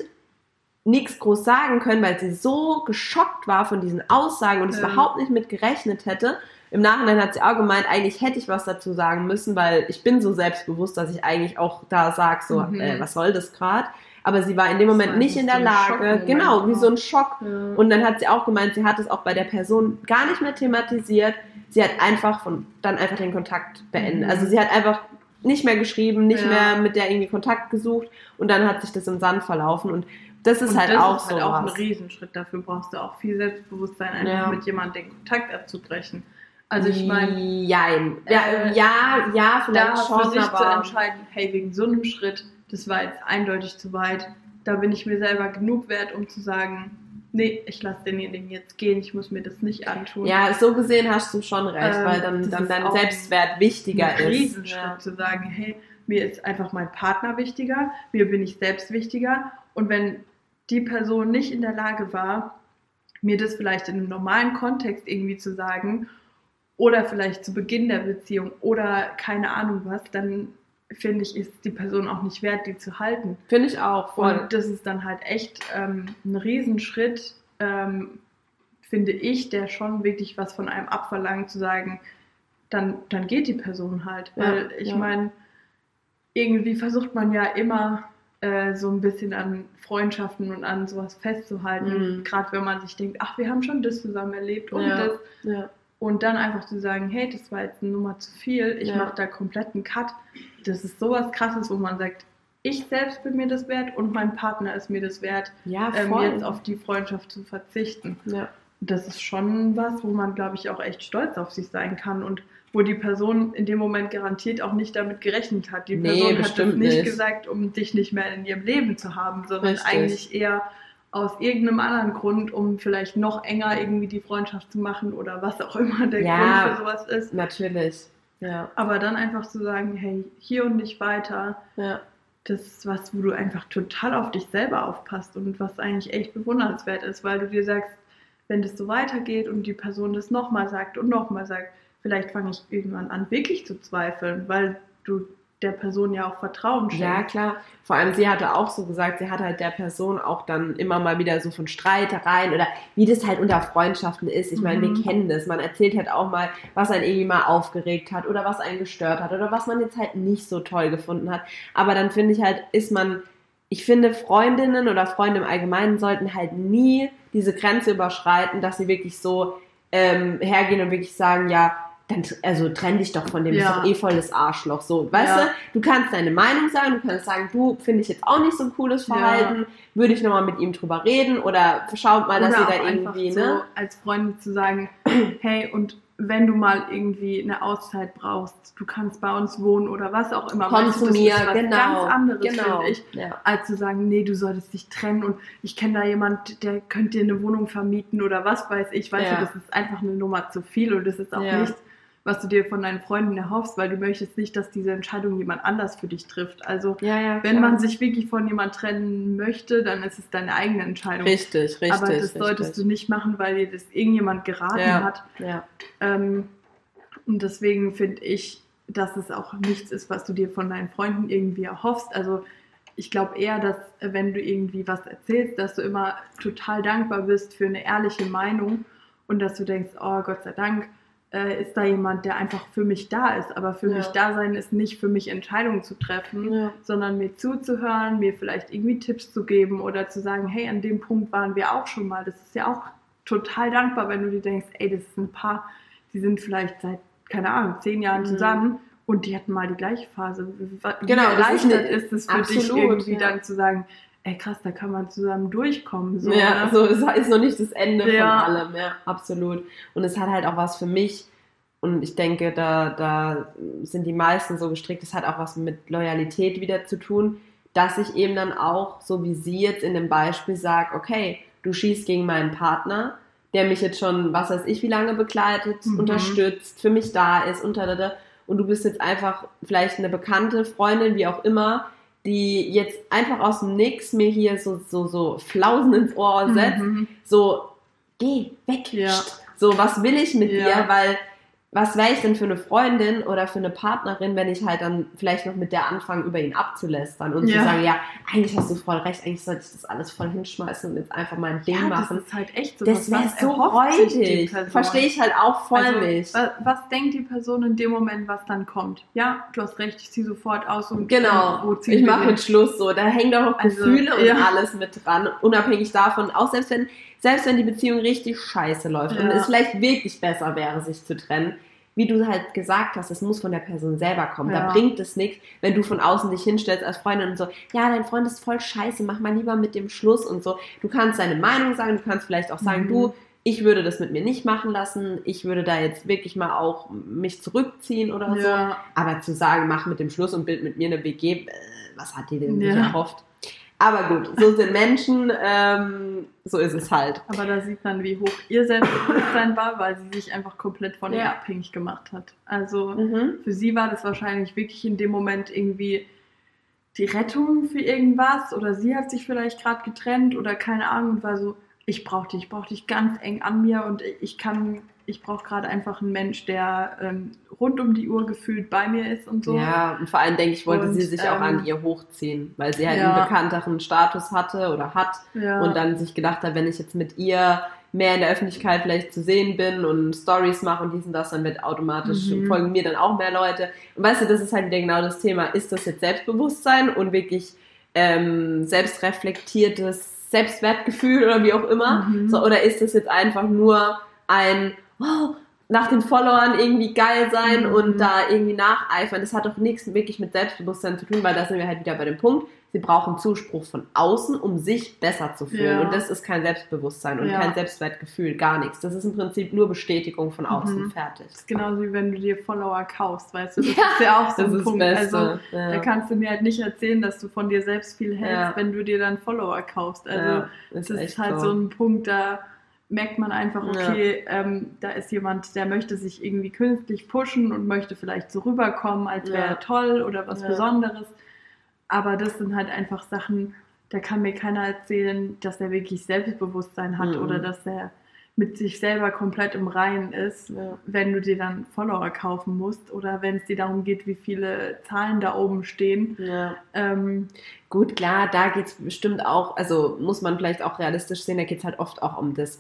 nichts groß sagen können, weil sie so geschockt war von diesen Aussagen und es ja. überhaupt nicht mit gerechnet hätte. Im Nachhinein hat sie auch gemeint, eigentlich hätte ich was dazu sagen müssen, weil ich bin so selbstbewusst, dass ich eigentlich auch da sage, so, mhm. äh, was soll das gerade? Aber sie war in dem Moment nicht in der so Lage, genau, wie so ein Schock. Ja. Und dann hat sie auch gemeint, sie hat es auch bei der Person gar nicht mehr thematisiert. Sie hat einfach von, dann einfach den Kontakt beendet. Mhm. Also sie hat einfach nicht mehr geschrieben, nicht ja. mehr mit der irgendwie Kontakt gesucht und dann hat sich das im Sand verlaufen und das ist und halt das auch ist halt auch ein Riesenschritt. Dafür brauchst du auch viel Selbstbewusstsein, einfach ja. mit jemandem den Kontakt abzubrechen. Also ich meine, ja, äh, ja, ja, vielleicht da schon, für sich aber zu entscheiden, hey, wegen so einem Schritt, das war jetzt eindeutig zu weit. Da bin ich mir selber genug wert, um zu sagen, nee, ich lasse denjenigen jetzt gehen, ich muss mir das nicht antun. Ja, so gesehen hast du schon recht, ähm, weil dann, dann dein Selbstwert wichtiger ein ist. Riesenschritt ja. zu sagen, hey, mir ist einfach mein Partner wichtiger, mir bin ich selbst wichtiger und wenn die Person nicht in der Lage war, mir das vielleicht in einem normalen Kontext irgendwie zu sagen oder vielleicht zu Beginn der Beziehung oder keine Ahnung was, dann finde ich, ist die Person auch nicht wert, die zu halten. Finde ich auch. Voll. Und das ist dann halt echt ähm, ein Riesenschritt, ähm, finde ich, der schon wirklich was von einem abverlangt, zu sagen, dann, dann geht die Person halt. Weil ja, ich ja. meine, irgendwie versucht man ja immer äh, so ein bisschen an Freundschaften und an sowas festzuhalten. Mhm. Gerade wenn man sich denkt, ach, wir haben schon das zusammen erlebt und ja, das. Ja. Und dann einfach zu sagen, hey, das war jetzt eine Nummer zu viel, ich ja. mache da komplett einen Cut. Das ist sowas krasses, wo man sagt, ich selbst bin mir das wert und mein Partner ist mir das wert, ja, ähm, jetzt auf die Freundschaft zu verzichten. Ja. Das ist schon was, wo man, glaube ich, auch echt stolz auf sich sein kann und wo die Person in dem Moment garantiert auch nicht damit gerechnet hat. Die Person nee, hat das nicht, nicht, gesagt, um dich nicht mehr in ihrem Leben zu haben, sondern Richtig. eigentlich eher aus irgendeinem anderen Grund, um vielleicht noch enger irgendwie die Freundschaft zu machen oder was auch immer der ja, Grund für sowas ist. Natürlich. Ja. Aber dann einfach zu sagen, hey, hier und nicht weiter, ja. das ist was, wo du einfach total auf dich selber aufpasst und was eigentlich echt bewundernswert ist, weil du dir sagst, wenn das so weitergeht und die Person das nochmal sagt und nochmal sagt, vielleicht fange ich irgendwann an, wirklich zu zweifeln, weil du der Person ja auch Vertrauen schenkst. Ja, klar. Vor allem, sie hatte auch so gesagt, sie hat halt der Person auch dann immer mal wieder so von Streitereien oder wie das halt unter Freundschaften ist. Ich meine, mhm. wir kennen das. Man erzählt halt auch mal, was einen irgendwie mal aufgeregt hat oder was einen gestört hat oder was man jetzt halt nicht so toll gefunden hat. Aber dann finde ich halt, ist man, ich finde, Freundinnen oder Freunde im Allgemeinen sollten halt nie diese Grenze überschreiten, dass sie wirklich so ähm, hergehen und wirklich sagen, ja, dann also trenn dich doch von dem, ja. ist doch eh volles Arschloch. So, weißt ja. du, du kannst deine Meinung sagen, du kannst sagen, du finde ich jetzt auch nicht so ein cooles Verhalten, ja. würde ich nochmal mit ihm drüber reden oder schaut mal, dass oder ihr da irgendwie, so ne? Als Freundin zu sagen, hey, und wenn du mal irgendwie eine Auszeit brauchst, du kannst bei uns wohnen oder was auch immer. Komm zu mir, genau. Ganz anderes, genau. finde ich, ja. als zu sagen, nee, du solltest dich trennen und ich kenne da jemand, der könnte dir eine Wohnung vermieten oder was weiß ich. Weißt ja. du, das ist einfach eine Nummer zu viel und das ist auch ja. nichts, was du dir von deinen Freunden erhoffst, weil du möchtest nicht, dass diese Entscheidung jemand anders für dich trifft. Also ja, ja, wenn man sich wirklich von jemand trennen möchte, dann ist es deine eigene Entscheidung. Richtig, richtig. Aber das solltest richtig. du nicht machen, weil dir das irgendjemand geraten hat. Ja. Ähm, und deswegen finde ich, dass es auch nichts ist, was du dir von deinen Freunden irgendwie erhoffst. Also ich glaube eher, dass wenn du irgendwie was erzählst, dass du immer total dankbar bist für eine ehrliche Meinung und dass du denkst, oh Gott sei Dank, äh, ist da jemand, der einfach für mich da ist. Aber für ja. mich da sein ist nicht für mich Entscheidungen zu treffen, ja. sondern mir zuzuhören, mir vielleicht irgendwie Tipps zu geben oder zu sagen, hey, an dem Punkt waren wir auch schon mal. Das ist ja auch total dankbar, wenn du dir denkst, ey, das ist ein Paar, die sind vielleicht seit, keine Ahnung, zehn Jahren mhm. zusammen und die hatten mal die gleiche Phase. Wie genau, erleichtert ist es für absolut, dich irgendwie ja. dann zu sagen, ey krass, da kann man zusammen durchkommen. So, ja, ne? so es ist noch nicht das Ende ja. von allem, ja, absolut. Und es hat halt auch was für mich, und ich denke, da, da sind die meisten so gestrickt, es hat auch was mit Loyalität wieder zu tun, dass ich eben dann auch, so wie sie jetzt in dem Beispiel sagt, okay, du schießt gegen meinen Partner, der mich jetzt schon, was weiß ich, wie lange begleitet, mhm. unterstützt, für mich da ist, unter und du bist jetzt einfach vielleicht eine bekannte Freundin, wie auch immer, die jetzt einfach aus dem Nix mir hier so, so, so Flausen ins Ohr setzt, mhm. so, geh weg. Ja. So, was will ich mit ja. dir? Weil was wäre ich denn für eine Freundin oder für eine Partnerin, wenn ich halt dann vielleicht noch mit der anfange, über ihn abzulästern und ja. zu sagen, ja, eigentlich hast du voll recht, eigentlich sollte ich das alles voll hinschmeißen und jetzt einfach mein Ding ja, machen. Das ist halt echt so. Das wäre so räudig. Verstehe ich halt auch voll also, nicht. Was, was, denkt die Person in dem Moment, was dann kommt? Ja, du hast recht, ich ziehe sofort aus und genau. ich mache mit Schluss so. Da hängen doch noch also, Gefühle und ja. alles mit dran, unabhängig davon. Auch selbst wenn selbst wenn die Beziehung richtig scheiße läuft ja. und es vielleicht wirklich besser wäre, sich zu trennen, wie du halt gesagt hast, es muss von der Person selber kommen. Ja. Da bringt es nichts, wenn du von außen dich hinstellst als Freundin und so, ja, dein Freund ist voll scheiße, mach mal lieber mit dem Schluss und so. Du kannst deine Meinung sagen, du kannst vielleicht auch sagen, mhm. du, ich würde das mit mir nicht machen lassen, ich würde da jetzt wirklich mal auch mich zurückziehen oder ja. so. Aber zu sagen, mach mit dem Schluss und bild mit mir eine WG, äh, was hat die denn ja. erhofft? Aber gut, so sind Menschen, ähm, so ist es halt. Aber da sieht man, wie hoch ihr Selbstbewusstsein war, weil sie sich einfach komplett von ja. ihr abhängig gemacht hat. Also mhm. für sie war das wahrscheinlich wirklich in dem Moment irgendwie die Rettung für irgendwas oder sie hat sich vielleicht gerade getrennt oder keine Ahnung und war so, ich brauche dich, ich brauche dich ganz eng an mir und ich kann ich brauche gerade einfach einen Mensch, der ähm, rund um die Uhr gefühlt bei mir ist und so. Ja, und vor allem denke ich, wollte und, sie sich ähm, auch an ähm, ihr hochziehen, weil sie halt ja. einen bekannteren Status hatte oder hat ja. und dann sich gedacht hat, wenn ich jetzt mit ihr mehr in der Öffentlichkeit vielleicht zu sehen bin und Stories mache und dies und das, dann wird automatisch mhm. folgen mir dann auch mehr Leute. Und weißt du, das ist halt wieder genau das Thema. Ist das jetzt Selbstbewusstsein und wirklich ähm, selbstreflektiertes Selbstwertgefühl oder wie auch immer? Mhm. So, oder ist das jetzt einfach nur ein, oh, nach den Followern irgendwie geil sein mhm. und da irgendwie nacheifern? Das hat doch nichts wirklich mit Selbstbewusstsein zu tun, weil da sind wir halt wieder bei dem Punkt sie brauchen Zuspruch von außen, um sich besser zu fühlen. Ja. Und das ist kein Selbstbewusstsein und ja. kein Selbstwertgefühl, gar nichts. Das ist im Prinzip nur Bestätigung von außen, mhm. fertig. Das ist genauso wie wenn du dir Follower kaufst, weißt du, das ja, ist ja auch so ein Punkt. Also da kannst du mir halt nicht erzählen, dass du von dir selbst viel hältst, wenn du dir dann Follower kaufst. Also das ist halt so. so ein Punkt, da merkt man einfach, okay, ja. ähm, da ist jemand, der möchte sich irgendwie künstlich pushen und möchte vielleicht so rüberkommen, als wäre er toll oder was ja. Besonderes. Aber das sind halt einfach Sachen, da kann mir keiner erzählen, dass er wirklich Selbstbewusstsein hat mhm. oder dass er mit sich selber komplett im Reinen ist, ja. wenn du dir dann Follower kaufen musst oder wenn es dir darum geht, wie viele Zahlen da oben stehen. Ja. Ähm, Gut, klar, da geht es bestimmt auch, also muss man vielleicht auch realistisch sehen, da geht es halt oft auch um das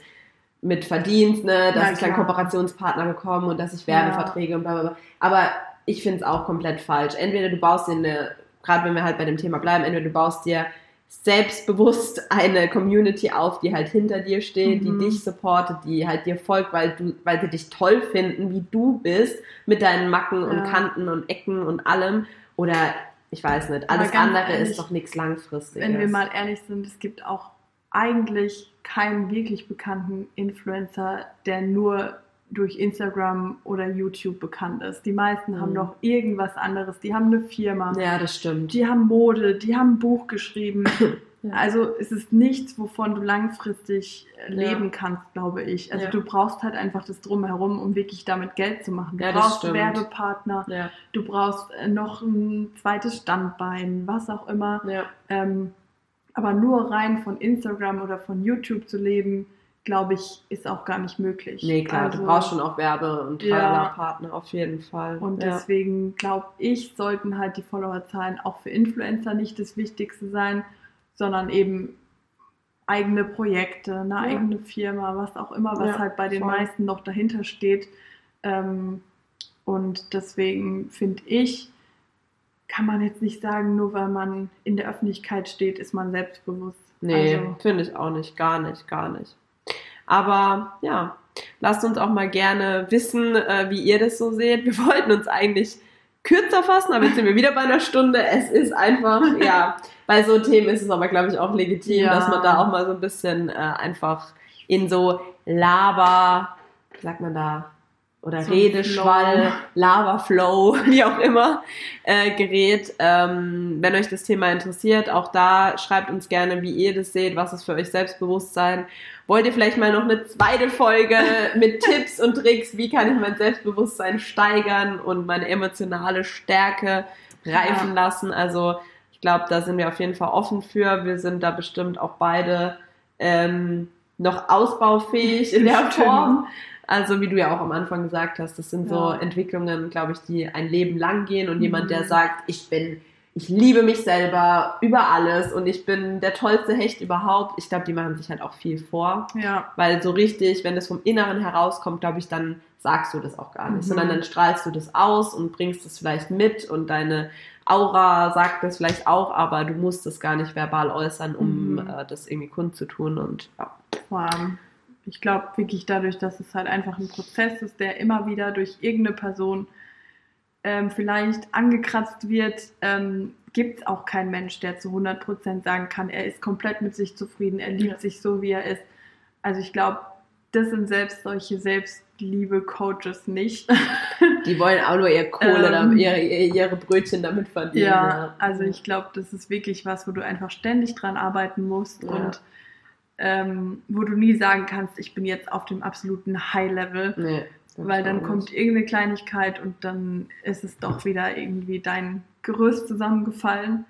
mit Verdienst, ne, dass ich dann Kooperationspartner bekomme und dass ich Werbeverträge ja. und bla bla bla. Aber ich finde es auch komplett falsch. Entweder du baust dir eine gerade wenn wir halt bei dem Thema bleiben, entweder du baust dir selbstbewusst eine Community auf, die halt hinter dir steht, mhm. die dich supportet, die halt dir folgt, weil du, weil sie dich toll finden, wie du bist, mit deinen Macken ja. und Kanten und Ecken und allem. Oder ich weiß nicht, alles andere ehrlich, ist doch nichts langfristiges. Wenn wir mal ehrlich sind, es gibt auch eigentlich keinen wirklich bekannten Influencer, der nur durch Instagram oder YouTube bekannt ist. Die meisten mhm. haben noch irgendwas anderes. Die haben eine Firma. Ja, das stimmt. Die haben Mode, die haben ein Buch geschrieben. ja. Also es ist nichts, wovon du langfristig leben ja. kannst, glaube ich. Also ja. du brauchst halt einfach das drumherum, um wirklich damit Geld zu machen. Du brauchst stimmt. Werbepartner, du brauchst äh, noch ein zweites Standbein, was auch immer. Ähm, aber nur rein von Instagram oder von YouTube zu leben, glaube ich, ist auch gar nicht möglich. Nee, klar, also, du brauchst schon auch Werbe- und ja, Partner auf jeden Fall. Und ja. deswegen glaube ich, sollten halt die Followerzahlen auch für Influencer nicht das Wichtigste sein, sondern eben eigene Projekte, eine ja. eigene Firma, was auch immer, was halt bei den voll. meisten noch dahinter steht. Ähm, und deswegen finde ich, kann man jetzt nicht sagen, nur weil man in der Öffentlichkeit steht, ist man selbstbewusst. Nee, also, finde ich auch nicht, gar nicht, gar nicht. Aber ja, lasst uns auch mal gerne wissen, äh, wie ihr das so seht. Wir wollten uns eigentlich kürzer fassen, aber jetzt sind wir wieder bei einer Stunde. Es ist einfach, ja, bei so Themen ist es aber, glaube ich, auch legitim, ja. dass man da auch mal so ein bisschen äh, einfach in so Laber, wie sagt man da, oder so Redeschwall, Lava-Flow, wie auch immer, äh, gerät. Ähm, wenn euch das Thema interessiert, auch da schreibt uns gerne, wie ihr das seht, was ist für euch Selbstbewusstsein. Wollt ihr vielleicht mal noch eine zweite Folge mit Tipps und Tricks, wie kann ich mein Selbstbewusstsein steigern und meine emotionale Stärke reifen ja. lassen? Also ich glaube, da sind wir auf jeden Fall offen für. Wir sind da bestimmt auch beide ähm, noch ausbaufähig in der Form. Also wie du ja auch am Anfang gesagt hast, das sind so Entwicklungen, glaube ich, die ein Leben lang gehen und mhm. jemand, der mhm. sagt, ich bin, ich liebe mich selber über alles und ich bin der tollste Hecht überhaupt. Ich glaube, die machen sich halt auch viel vor. Ja. Weil so richtig, wenn das vom Inneren herauskommt, glaube ich, dann sagst du das auch gar nicht, mhm. sondern dann strahlst du das aus und bringst es vielleicht mit und deine Aura sagt das vielleicht auch, aber du musst es gar nicht verbal äußern, um mhm. äh, das irgendwie kundzutun und ja. Wow ich glaube wirklich dadurch, dass es halt einfach ein Prozess ist, der immer wieder durch irgendeine Person ähm, vielleicht angekratzt wird, ähm, gibt es auch keinen Mensch, der zu 100% sagen kann, er ist komplett mit sich zufrieden, er liebt ja. sich so, wie er ist. Also ich glaube, das sind selbst solche Selbstliebe-Coaches nicht. Die wollen auch nur ihre Kohle, ähm, ihre, ihre Brötchen damit verdienen. Ja, ja. also ich glaube, das ist wirklich was, wo du einfach ständig dran arbeiten musst ja. und ähm, wo du nie sagen kannst, ich bin jetzt auf dem absoluten High-Level. Nee, weil dann kommt irgendeine Kleinigkeit und dann ist es doch wieder irgendwie dein Gerüst zusammengefallen.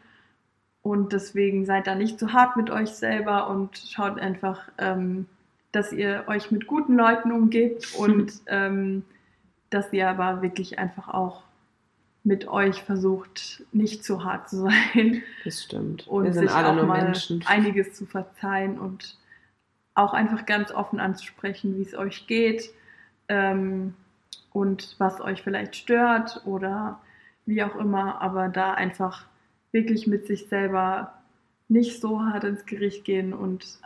Und deswegen seid da nicht zu hart mit euch selber und schaut einfach, ähm, dass ihr euch mit guten Leuten umgebt und ähm, dass ihr aber wirklich einfach auch mit euch versucht, nicht zu hart zu sein. Das stimmt. Und Wir sind sich alle auch nur mal Menschen. einiges zu verzeihen und auch einfach ganz offen anzusprechen, wie es euch geht ähm, und was euch vielleicht stört oder wie auch immer, aber da einfach wirklich mit sich selber nicht so hart ins Gericht gehen und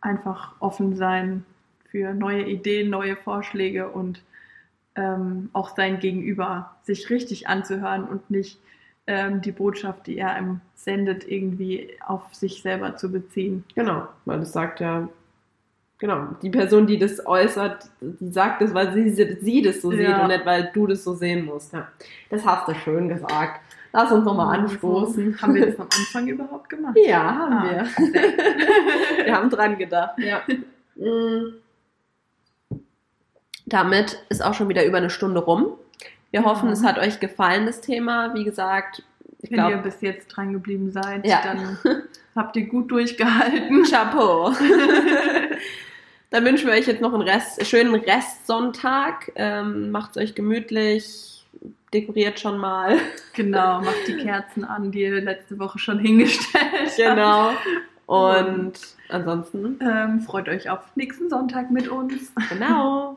einfach offen sein für neue Ideen, neue Vorschläge und ähm, auch sein Gegenüber sich richtig anzuhören und nicht ähm, die Botschaft, die er einem sendet, irgendwie auf sich selber zu beziehen. Genau, weil das sagt ja, genau, die Person, die das äußert, die sagt das, weil sie, sie das so sieht Ja. und nicht, weil du das so sehen musst. Ja. Das hast du schön gesagt. Lass uns nochmal anstoßen. Haben wir das am Anfang überhaupt gemacht? Ja, haben Ah, wir. Wir haben dran gedacht, ja. Damit ist auch schon wieder über eine Stunde rum. Wir hoffen, Ja. es hat euch gefallen, das Thema. Wie gesagt, ich Wenn ihr glaube, bis jetzt dran geblieben seid, Ja. dann habt ihr gut durchgehalten. Chapeau. Dann wünschen wir euch jetzt noch einen Rest, schönen Restsonntag. Ähm, macht's euch gemütlich, dekoriert schon mal. Genau, macht die Kerzen an, die ihr letzte Woche schon hingestellt. Genau. Und ansonsten, Ähm, freut euch auf nächsten Sonntag mit uns. genau.